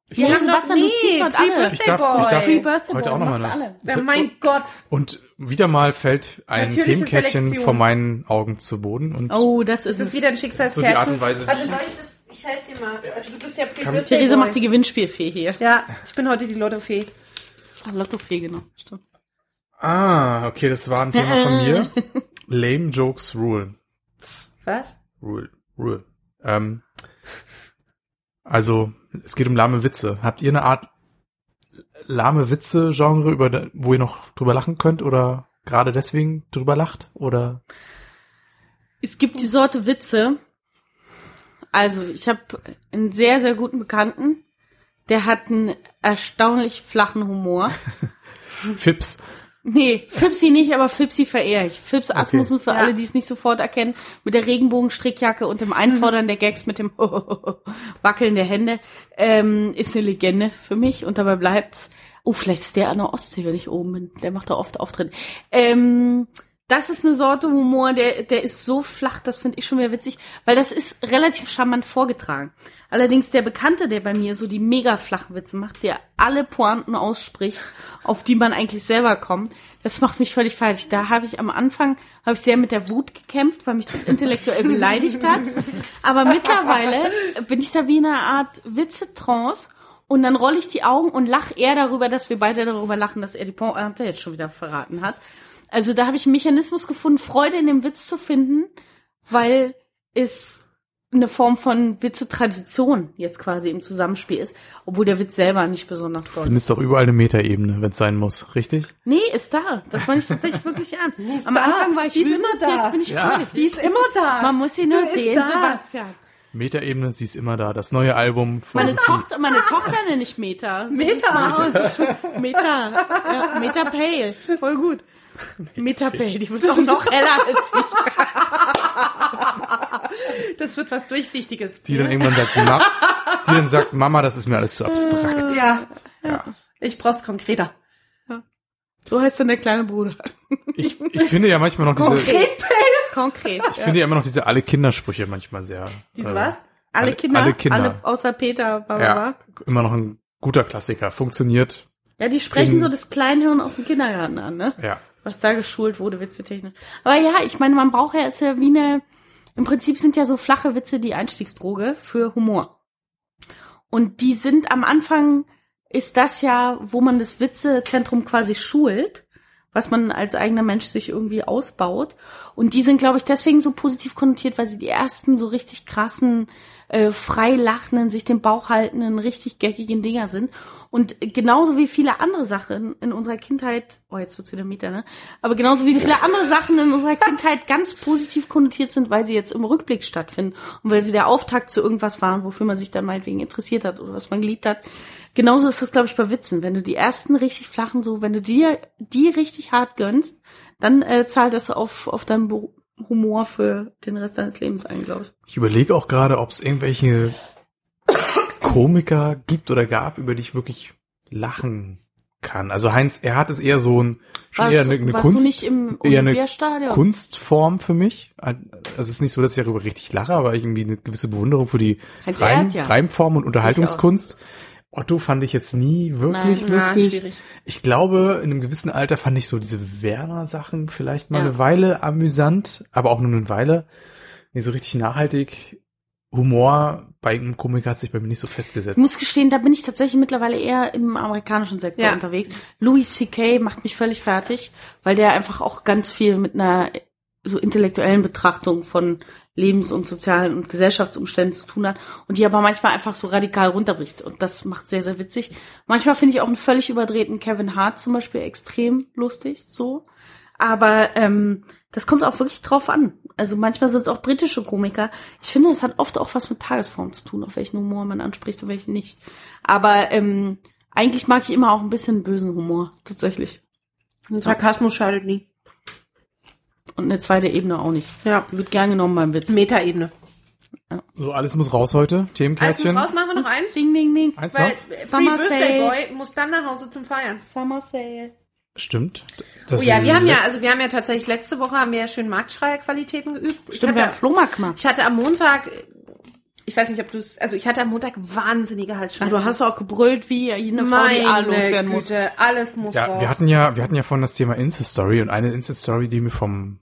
Wir Ja, haben noch Sebastian, du ziehst heute alle. Ich darf- Boy. ich darf- Pre-Birthday Heute Boy, auch noch mal machst eine- alle. Ja, mein Gott. Und wieder mal fällt ein Natürliche Themenkettchen Selektion. vor meinen Augen zu Boden. Und Oh, das ist Das es. ist wieder ein so die Schicksalskärtchen. Art und Weise, ich- soll ich das? Ich helfe dir mal. Also du bist ja Pre-Birthday Therese macht die Gewinnspielfee hier. Ja, ich bin heute die Lottofee. Ach, Lottofee, genau. Stimmt. Ah, okay, das war ein Thema von mir. Lame Jokes Rule. Was? Rule. Rule. Ähm, also, es geht um lahme Witze. Habt ihr eine Art lahme Witze-Genre, über, wo ihr noch drüber lachen könnt oder gerade deswegen drüber lacht? Oder Es gibt die Sorte Witze. Also, ich habe einen sehr, sehr guten Bekannten. Der hat einen erstaunlich flachen Humor. Fips? Nee, Fipsi nicht, aber Fipsi verehre ich. Fips Asmussen für Ja. alle, die es nicht sofort erkennen, mit der Regenbogenstrickjacke und dem Einfordern der Gags mit dem Wackeln der Hände, ähm, ist eine Legende für mich und dabei bleibt's. Oh, vielleicht ist der an der Ostsee, wenn ich oben bin. Der macht da oft Auftritte. Ähm, das ist eine Sorte Humor, der, der ist so flach, das finde ich schon wieder witzig, weil das ist relativ charmant vorgetragen. Allerdings der Bekannte, der bei mir so die mega flachen Witze macht, der alle Pointen ausspricht, auf die man eigentlich selber kommt, das macht mich völlig fertig. Da habe ich am Anfang, habe ich sehr mit der Wut gekämpft, weil mich das intellektuell beleidigt hat. Aber mittlerweile bin ich da wie in einer Art Witze-Trance und dann rolle ich die Augen und lache eher darüber, dass wir beide darüber lachen, dass er die Pointe jetzt schon wieder verraten hat. Also da habe ich einen Mechanismus gefunden, Freude in dem Witz zu finden, weil es eine Form von Witze-Tradition jetzt quasi im Zusammenspiel ist, obwohl der Witz selber nicht besonders toll ist. Findest doch überall eine Metaebene, wenn es sein muss, richtig? Nee, ist da. Das meine ich tatsächlich wirklich ernst. Am da. Anfang war ich Die ist immer da. jetzt bin ich Ja. Die ist immer da. Man muss sie nur Du ist sehen, da. Sebastian. Metaebene, sie ist immer da. Das neue Album von Meine Tochter, meine Tochter nenne ich Meta. So Meta. aus. Meta. Ja, Meta Pale. Voll gut. Meta Pale, die wird auch noch heller als ich. Das wird was Durchsichtiges. die dann irgendwann sagt, Ma die dann sagt, Mama, das ist mir alles zu abstrakt. Ja, Ja. ich brauch's konkreter. So heißt dann der kleine Bruder. Ich, ich finde ja manchmal noch diese, Konkret? Konkret. ich finde ja immer noch diese alle Kindersprüche manchmal sehr. Diese äh, was? Alle alle- Kinder, alle Kinder. alle außer Peter, bla, Ja, immer noch ein guter Klassiker. Funktioniert. Ja, die sprechen so das Kleinhirn aus dem Kindergarten an, ne? Ja. Was da geschult wurde, witzetechnisch. Aber ja, ich meine, man braucht ja, ist ja wie eine, im Prinzip sind ja so flache Witze die Einstiegsdroge für Humor. Und die sind am Anfang ist das ja, wo man das Witzezentrum quasi schult, was man als eigener Mensch sich irgendwie ausbaut. Und die sind, glaube ich, deswegen so positiv konnotiert, weil sie die ersten so richtig krassen, äh, frei lachenden, sich den Bauch haltenden, richtig geckigen Dinger sind. Und genauso wie viele andere Sachen in unserer Kindheit, oh, jetzt wird's wieder Meter, ne? Aber genauso wie viele andere Sachen in unserer Kindheit ganz positiv konnotiert sind, weil sie jetzt im Rückblick stattfinden und weil sie der Auftakt zu irgendwas waren, wofür man sich dann meinetwegen interessiert hat oder was man geliebt hat. Genauso ist das, glaube ich, bei Witzen. Wenn du die ersten richtig flachen, so, wenn du dir die richtig hart gönnst, dann äh, zahlt das auf, auf deinen Be- Humor für den Rest deines Lebens ein, glaube ich. Ich überlege auch gerade, ob es irgendwelche Komiker gibt oder gab, über die ich wirklich lachen kann. Also Heinz, er hat es eher so ein schon Warst, eher eine, eine Kunst, eher eine? Kunstform für mich. Also es ist nicht so, dass ich darüber richtig lache, aber ich irgendwie eine gewisse Bewunderung für die Reim, ja. Reimform und Unterhaltungskunst. Otto fand ich jetzt nie wirklich Nein, na, lustig. schwierig. Ich glaube, in einem gewissen Alter fand ich so diese Werner-Sachen vielleicht mal Ja. eine Weile amüsant, aber auch nur eine Weile. Nee, so richtig nachhaltig. Humor bei einem Komiker hat sich bei mir nicht so festgesetzt. Ich muss gestehen, da bin ich tatsächlich mittlerweile eher im amerikanischen Sektor Ja. unterwegs. Louis C.K. macht mich völlig fertig, weil der einfach auch ganz viel mit einer so intellektuellen Betrachtung von Lebens- und sozialen und Gesellschaftsumständen zu tun hat und die aber manchmal einfach so radikal runterbricht und das macht sehr, sehr witzig. Manchmal finde ich auch einen völlig überdrehten Kevin Hart zum Beispiel extrem lustig, so. Aber ähm, das kommt auch wirklich drauf an. Also manchmal sind es auch britische Komiker. Ich finde, es hat oft auch was mit Tagesform zu tun, auf welchen Humor man anspricht und welchen nicht. Aber ähm, eigentlich mag ich immer auch ein bisschen bösen Humor, tatsächlich. Sarkasmus schadet nie. Und eine zweite Ebene auch nicht. Ja. Wird gern genommen beim Witz. Metaebene. So, alles muss raus heute. Alles muss Themenkärtchen. raus, machen wir noch eins. Ding, ding, ding. Eins Weil noch? Free Summer Birthday Sale. Boy muss dann nach Hause zum Feiern. Summer Sale. Stimmt. Das Oh ja, wir haben ja, also wir haben ja tatsächlich letzte Woche haben wir ja schön Marktschreierqualitäten geübt. Ich Stimmt, wir haben hatte, Flohmarkt gemacht. ich hatte am Montag, ich weiß nicht, ob du es, also ich hatte am Montag wahnsinnige Ja, Halsschmerzen. du hast auch gebrüllt wie eine Frau, die A Meine loswerden muss. Güte, alles muss Ja, raus. wir hatten ja, wir hatten ja vorhin das Thema Insta-Story und eine Insta-Story, die mir vom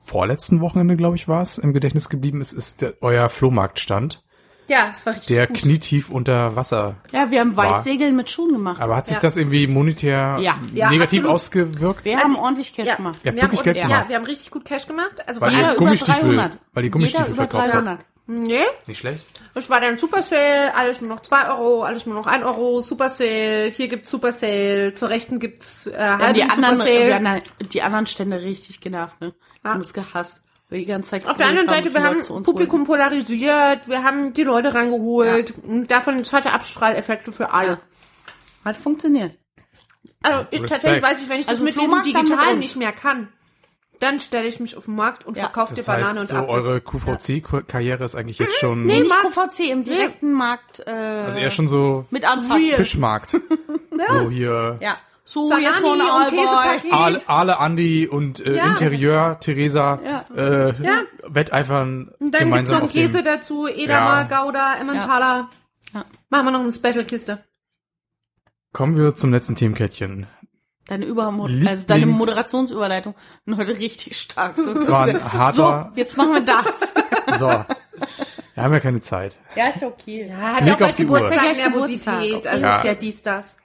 vorletzten Wochenende, glaube ich, war es, im Gedächtnis geblieben ist, ist der, euer Flohmarktstand, ja, das war richtig der gut. knietief unter Wasser. Ja, wir haben. Weitsegeln mit Schuhen gemacht. Aber hat sich Ja. das irgendwie monetär Ja. Ja, negativ absolut. ausgewirkt? wir Also, haben ordentlich Cash ja, gemacht. Ihr habt wir haben, wirklich ja, gemacht. wir haben richtig gut Cash gemacht. Also Weil über Gummistiefel, 300. weil die Gummistiefel Jeder über verkauft habt. 300. nee, Nicht schlecht. es war dann Super Sale, alles nur noch 2 Euro, alles nur noch 1 Euro, Super Sale, hier gibt's Super Sale, zur Rechten gibt's äh, halben die anderen, Super Sale. haben die anderen Stände richtig genervt, ne? Wir Ja. haben es gehasst. Weil die ganze Zeit Auf der anderen Seite, wir haben Publikum polarisiert, wir haben die Leute rangeholt, und davon es hatte Abstrahleffekte für alle. wollten. Hat funktioniert. Also ich, tatsächlich weiß ich, wenn ich das Also mit diesem Digitalen nicht mehr kann, dann stelle ich mich auf den Markt und Ja. verkaufe dir Das Banane heißt, und so Apfel. eure QVC-Karriere ist eigentlich jetzt schon, Nee, nicht Markt- QVC, im direkten Markt. Äh, also eher schon so mit Anfassen. Fischmarkt. So hier Ja. So, jetzt so ein und Allboy. Käsepaket. Ale, Andi und äh, Ja. Interieur, Theresa, Ja. äh, Ja. wetteifern Und dann gibt's noch dem... Käse dazu, Edamer, Ja. Gouda, Emmentaler. Ja. Machen wir noch eine Special-Kiste. Kommen wir zum letzten Themenkettchen. Deine, Übermo Lieblings- also deine Moderationsüberleitung sind heute richtig stark. So, Das war ein harter... so, jetzt machen wir das. So. Wir haben ja keine Zeit. ja, ist okay. Ja, hat Blick ja auch bald. Geburtstag, Nervosität. Geburtstag, Also okay. ist ja dies, das.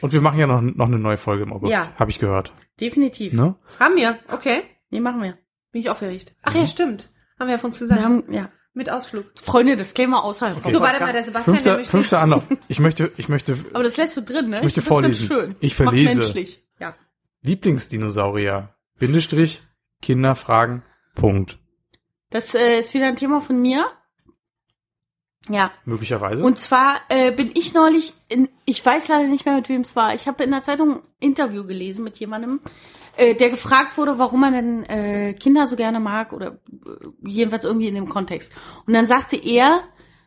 Und wir machen ja noch, noch eine neue Folge im August, Ja. habe ich gehört. Definitiv. Ne? Haben wir, okay. Nee, machen wir. Bin ich aufgeregt. Ach Mhm. ja, stimmt. Haben wir ja von uns gesagt. Wir haben, ja. Mit Ausflug. Freunde, das käme außerhalb vom So, warte mal, der Sebastian, der Fünfter, möchte... fünfter Anlauf. Ich möchte, ich möchte Aber das lässt du drin, ne? Ich möchte das vorlesen. Ganz schön. Ich Macht verlese. menschlich. Ja. Lieblingsdinosaurier. Bindestrich, Kinder fragen, Punkt. Das äh, ist wieder ein Thema von mir. Ja. Möglicherweise. Und zwar äh, bin ich neulich, in, ich weiß leider nicht mehr, mit wem es war. Ich habe in der Zeitung ein Interview gelesen mit jemandem, äh, der gefragt wurde, warum man denn äh, Kinder so gerne mag oder äh, jedenfalls irgendwie in dem Kontext. Und dann sagte er,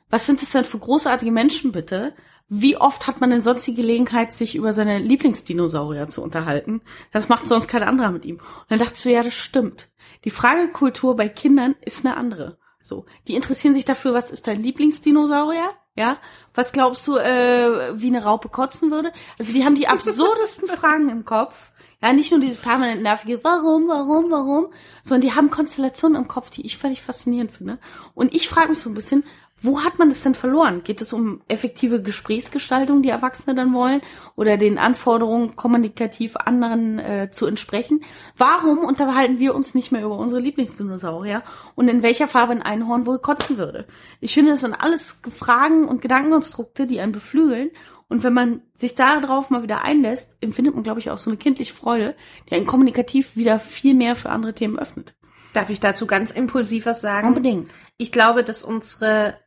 was sind das denn für großartige Menschen bitte? Wie oft hat man denn sonst die Gelegenheit, sich über seine Lieblingsdinosaurier zu unterhalten? Das macht sonst kein anderer mit ihm. Und dann dachte ich so, ja, das stimmt. Die Fragekultur bei Kindern ist eine andere. So, die interessieren sich dafür, was ist dein Lieblingsdinosaurier? Ja, was glaubst du, äh, wie eine Raupe kotzen würde? Also die haben die absurdesten Fragen im Kopf. Ja, nicht nur dieses permanent nervige, warum, warum, warum, sondern die haben Konstellationen im Kopf, die ich völlig faszinierend finde. Und ich frage mich so ein bisschen, wo hat man das denn verloren? Geht es um effektive Gesprächsgestaltung, die Erwachsene dann wollen, oder den Anforderungen kommunikativ anderen äh, zu entsprechen? Warum unterhalten wir uns nicht mehr über unsere Lieblingsdinosaurier und in welcher Farbe ein Einhorn wohl kotzen würde? Ich finde, das sind alles Fragen und Gedankenkonstrukte, die einen beflügeln. Und wenn man sich darauf mal wieder einlässt, empfindet man, glaube ich, auch so eine kindliche Freude, die einen kommunikativ wieder viel mehr für andere Themen öffnet. Darf ich dazu ganz impulsiv was sagen? Unbedingt. Ich glaube, dass unsere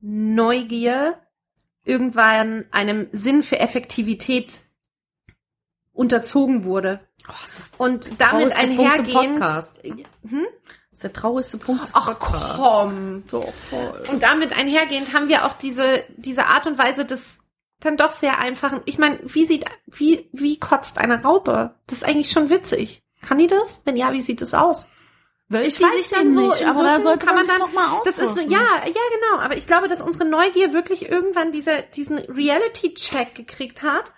Neugier irgendwann einem Sinn für Effektivität unterzogen wurde. Oh, Und damit einhergehend. Hm? Das ist der traurigste Punkt des Ach Podcasts. komm. Doch, voll. Und damit einhergehend haben wir auch diese, diese Art und Weise des dann doch sehr einfachen. Ich meine, wie sieht, wie, wie kotzt eine Raupe? Das ist eigentlich schon witzig. Kann die das? Wenn ja, wie sieht es aus? Ich Wie weiß dann so nicht, aber da Rücken sollte kann man man dann- doch mal Das ist so, ja, ja, genau. Aber ich glaube, dass unsere Neugier wirklich irgendwann diese, diesen Reality-Check gekriegt hat.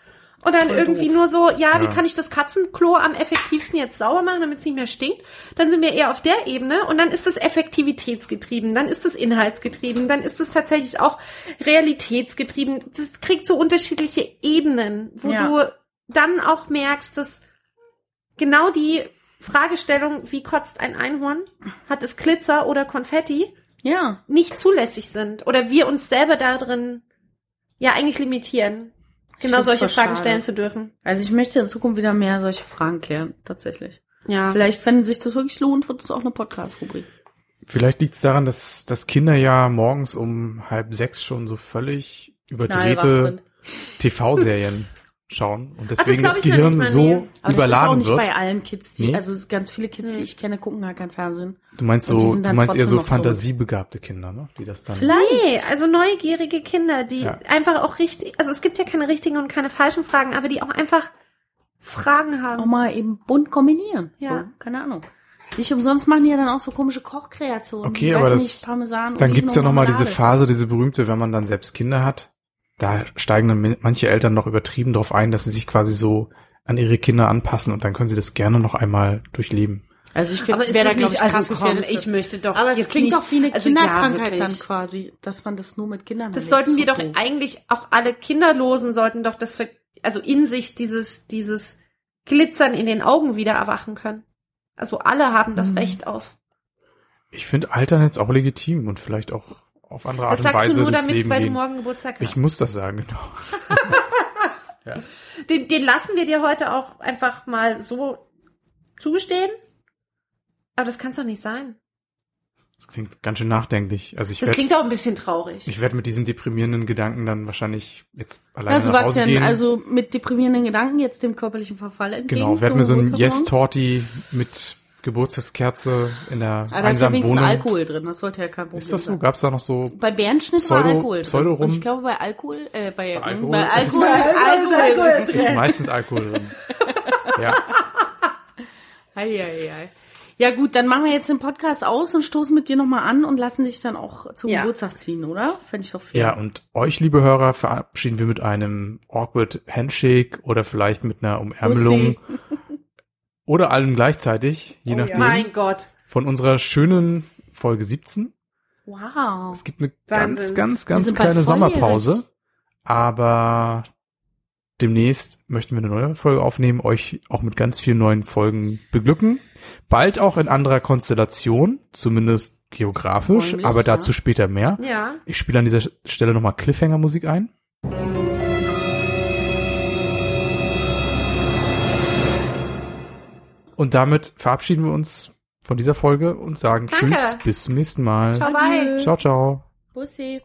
Und dann irgendwie doof. nur so, ja, wie Ja. kann ich das Katzenklo am effektivsten jetzt sauber machen, damit es nicht mehr stinkt? Dann sind wir eher auf der Ebene und dann ist es effektivitätsgetrieben, dann ist es inhaltsgetrieben, dann ist es tatsächlich auch realitätsgetrieben. Das kriegt so unterschiedliche Ebenen, wo Ja. du dann auch merkst, dass genau die Fragestellung, wie kotzt ein Einhorn, hat es Glitzer oder Konfetti, Ja. nicht zulässig sind oder wir uns selber darin ja eigentlich limitieren, genau solche Fragen schade. stellen zu dürfen. Also ich möchte in Zukunft wieder mehr solche Fragen klären, tatsächlich. Ja. Vielleicht, wenn sich das wirklich lohnt, wird es auch eine Podcast-Rubrik. Vielleicht liegt es daran, dass, dass Kinder ja morgens um halb sechs schon so völlig überdrehte. TV-Serien schauen und das deswegen glaub das, noch Gehirn nicht mal, so nee. Aber das ist auch überladen nicht wird. bei allen Kids, die, Nee? also ganz viele Kids, die ich kenne, gucken gar kein Fernsehen. Du meinst so, du meinst eher so fantasiebegabte Kinder, ne? Die das dann. Vielleicht. Nee, also neugierige Kinder, die Ja. einfach auch richtig, also es gibt ja keine richtigen und keine falschen Fragen, aber die auch einfach Fragen Auch haben. mal eben bunt kombinieren. Ja. So, keine Ahnung. Nicht umsonst machen die ja dann auch so komische Kochkreationen. Okay, Ich aber weiß das- nicht, Parmesan, Dann gibt's ja und noch mal diese. Phase, diese berühmte, wenn man dann selbst Kinder hat. Da steigen dann manche Eltern noch übertrieben drauf ein, dass sie sich quasi so an ihre Kinder anpassen und dann können sie das gerne noch einmal durchleben. Also ich finde, das da, nicht, ich, krass also komm, ich möchte doch Aber es klingt nicht, doch wie eine also ja, Kinderkrankheit dann wirklich. quasi, dass man das nur mit Kindern Das erlebt. sollten wir So doch doof. eigentlich auch alle Kinderlosen sollten doch das, also in sich dieses, dieses Glitzern in den Augen wieder erwachen können. Also alle haben das Mhm. Recht auf. Ich finde Altern jetzt auch legitim und vielleicht auch auf andere Art Das und sagst Weise du nur das damit, Leben weil du gehen. morgen Geburtstag Ich hast. muss das sagen, genau. Den, den lassen wir dir heute auch einfach mal so zugestehen. Aber das kann es doch nicht sein. Das klingt ganz schön nachdenklich. Also ich Das werde klingt auch ein bisschen traurig. ich werd mit diesen deprimierenden Gedanken dann wahrscheinlich jetzt alleine Ja, nach Hause Sebastian, gehen. also mit deprimierenden Gedanken jetzt dem körperlichen Verfall entgegen. genau, werde mir so ein. Yes-Torti mit Geburtstagskerze in der Ah, da ist ja einsamen wenigstens Wohnung. Alkohol drin, das sollte ja kein Problem Ist das so? sein. Gab's da noch so Bei Bärenschnitt war Pseudo- Alkohol drin. Pseudo-Rum? Und ich glaube bei Alkohol, äh, bei, Bei bei Alkohol Alkohol, ist- Alkohol, Alkohol drin. ist meistens Alkohol drin. Ja, Ei, ei, ei. Ja gut, dann machen wir jetzt den Podcast aus und stoßen mit dir nochmal an und lassen dich dann auch zum Ja. Geburtstag ziehen, oder? Fände ich doch fair. ja, und euch, liebe Hörer, verabschieden wir mit einem awkward Handshake oder vielleicht mit einer Umärmelung Pussy. Oder allen gleichzeitig, je Oh ja. nachdem, mein Gott. von unserer schönen Folge 17. Wow. Es gibt eine Wahnsinn. ganz, ganz, ganz kleine. Sommerpause. Aber demnächst möchten wir eine neue Folge aufnehmen, euch auch mit ganz vielen neuen Folgen beglücken. Bald auch in anderer Konstellation, zumindest geografisch, Räumlich, aber ja. dazu später mehr. Ja. Ich spiele an dieser Stelle nochmal Cliffhanger-Musik ein. Und damit verabschieden wir uns von dieser Folge und sagen Danke. Tschüss, bis zum nächsten Mal. Ciao, bye. Ciao, ciao. Bussi.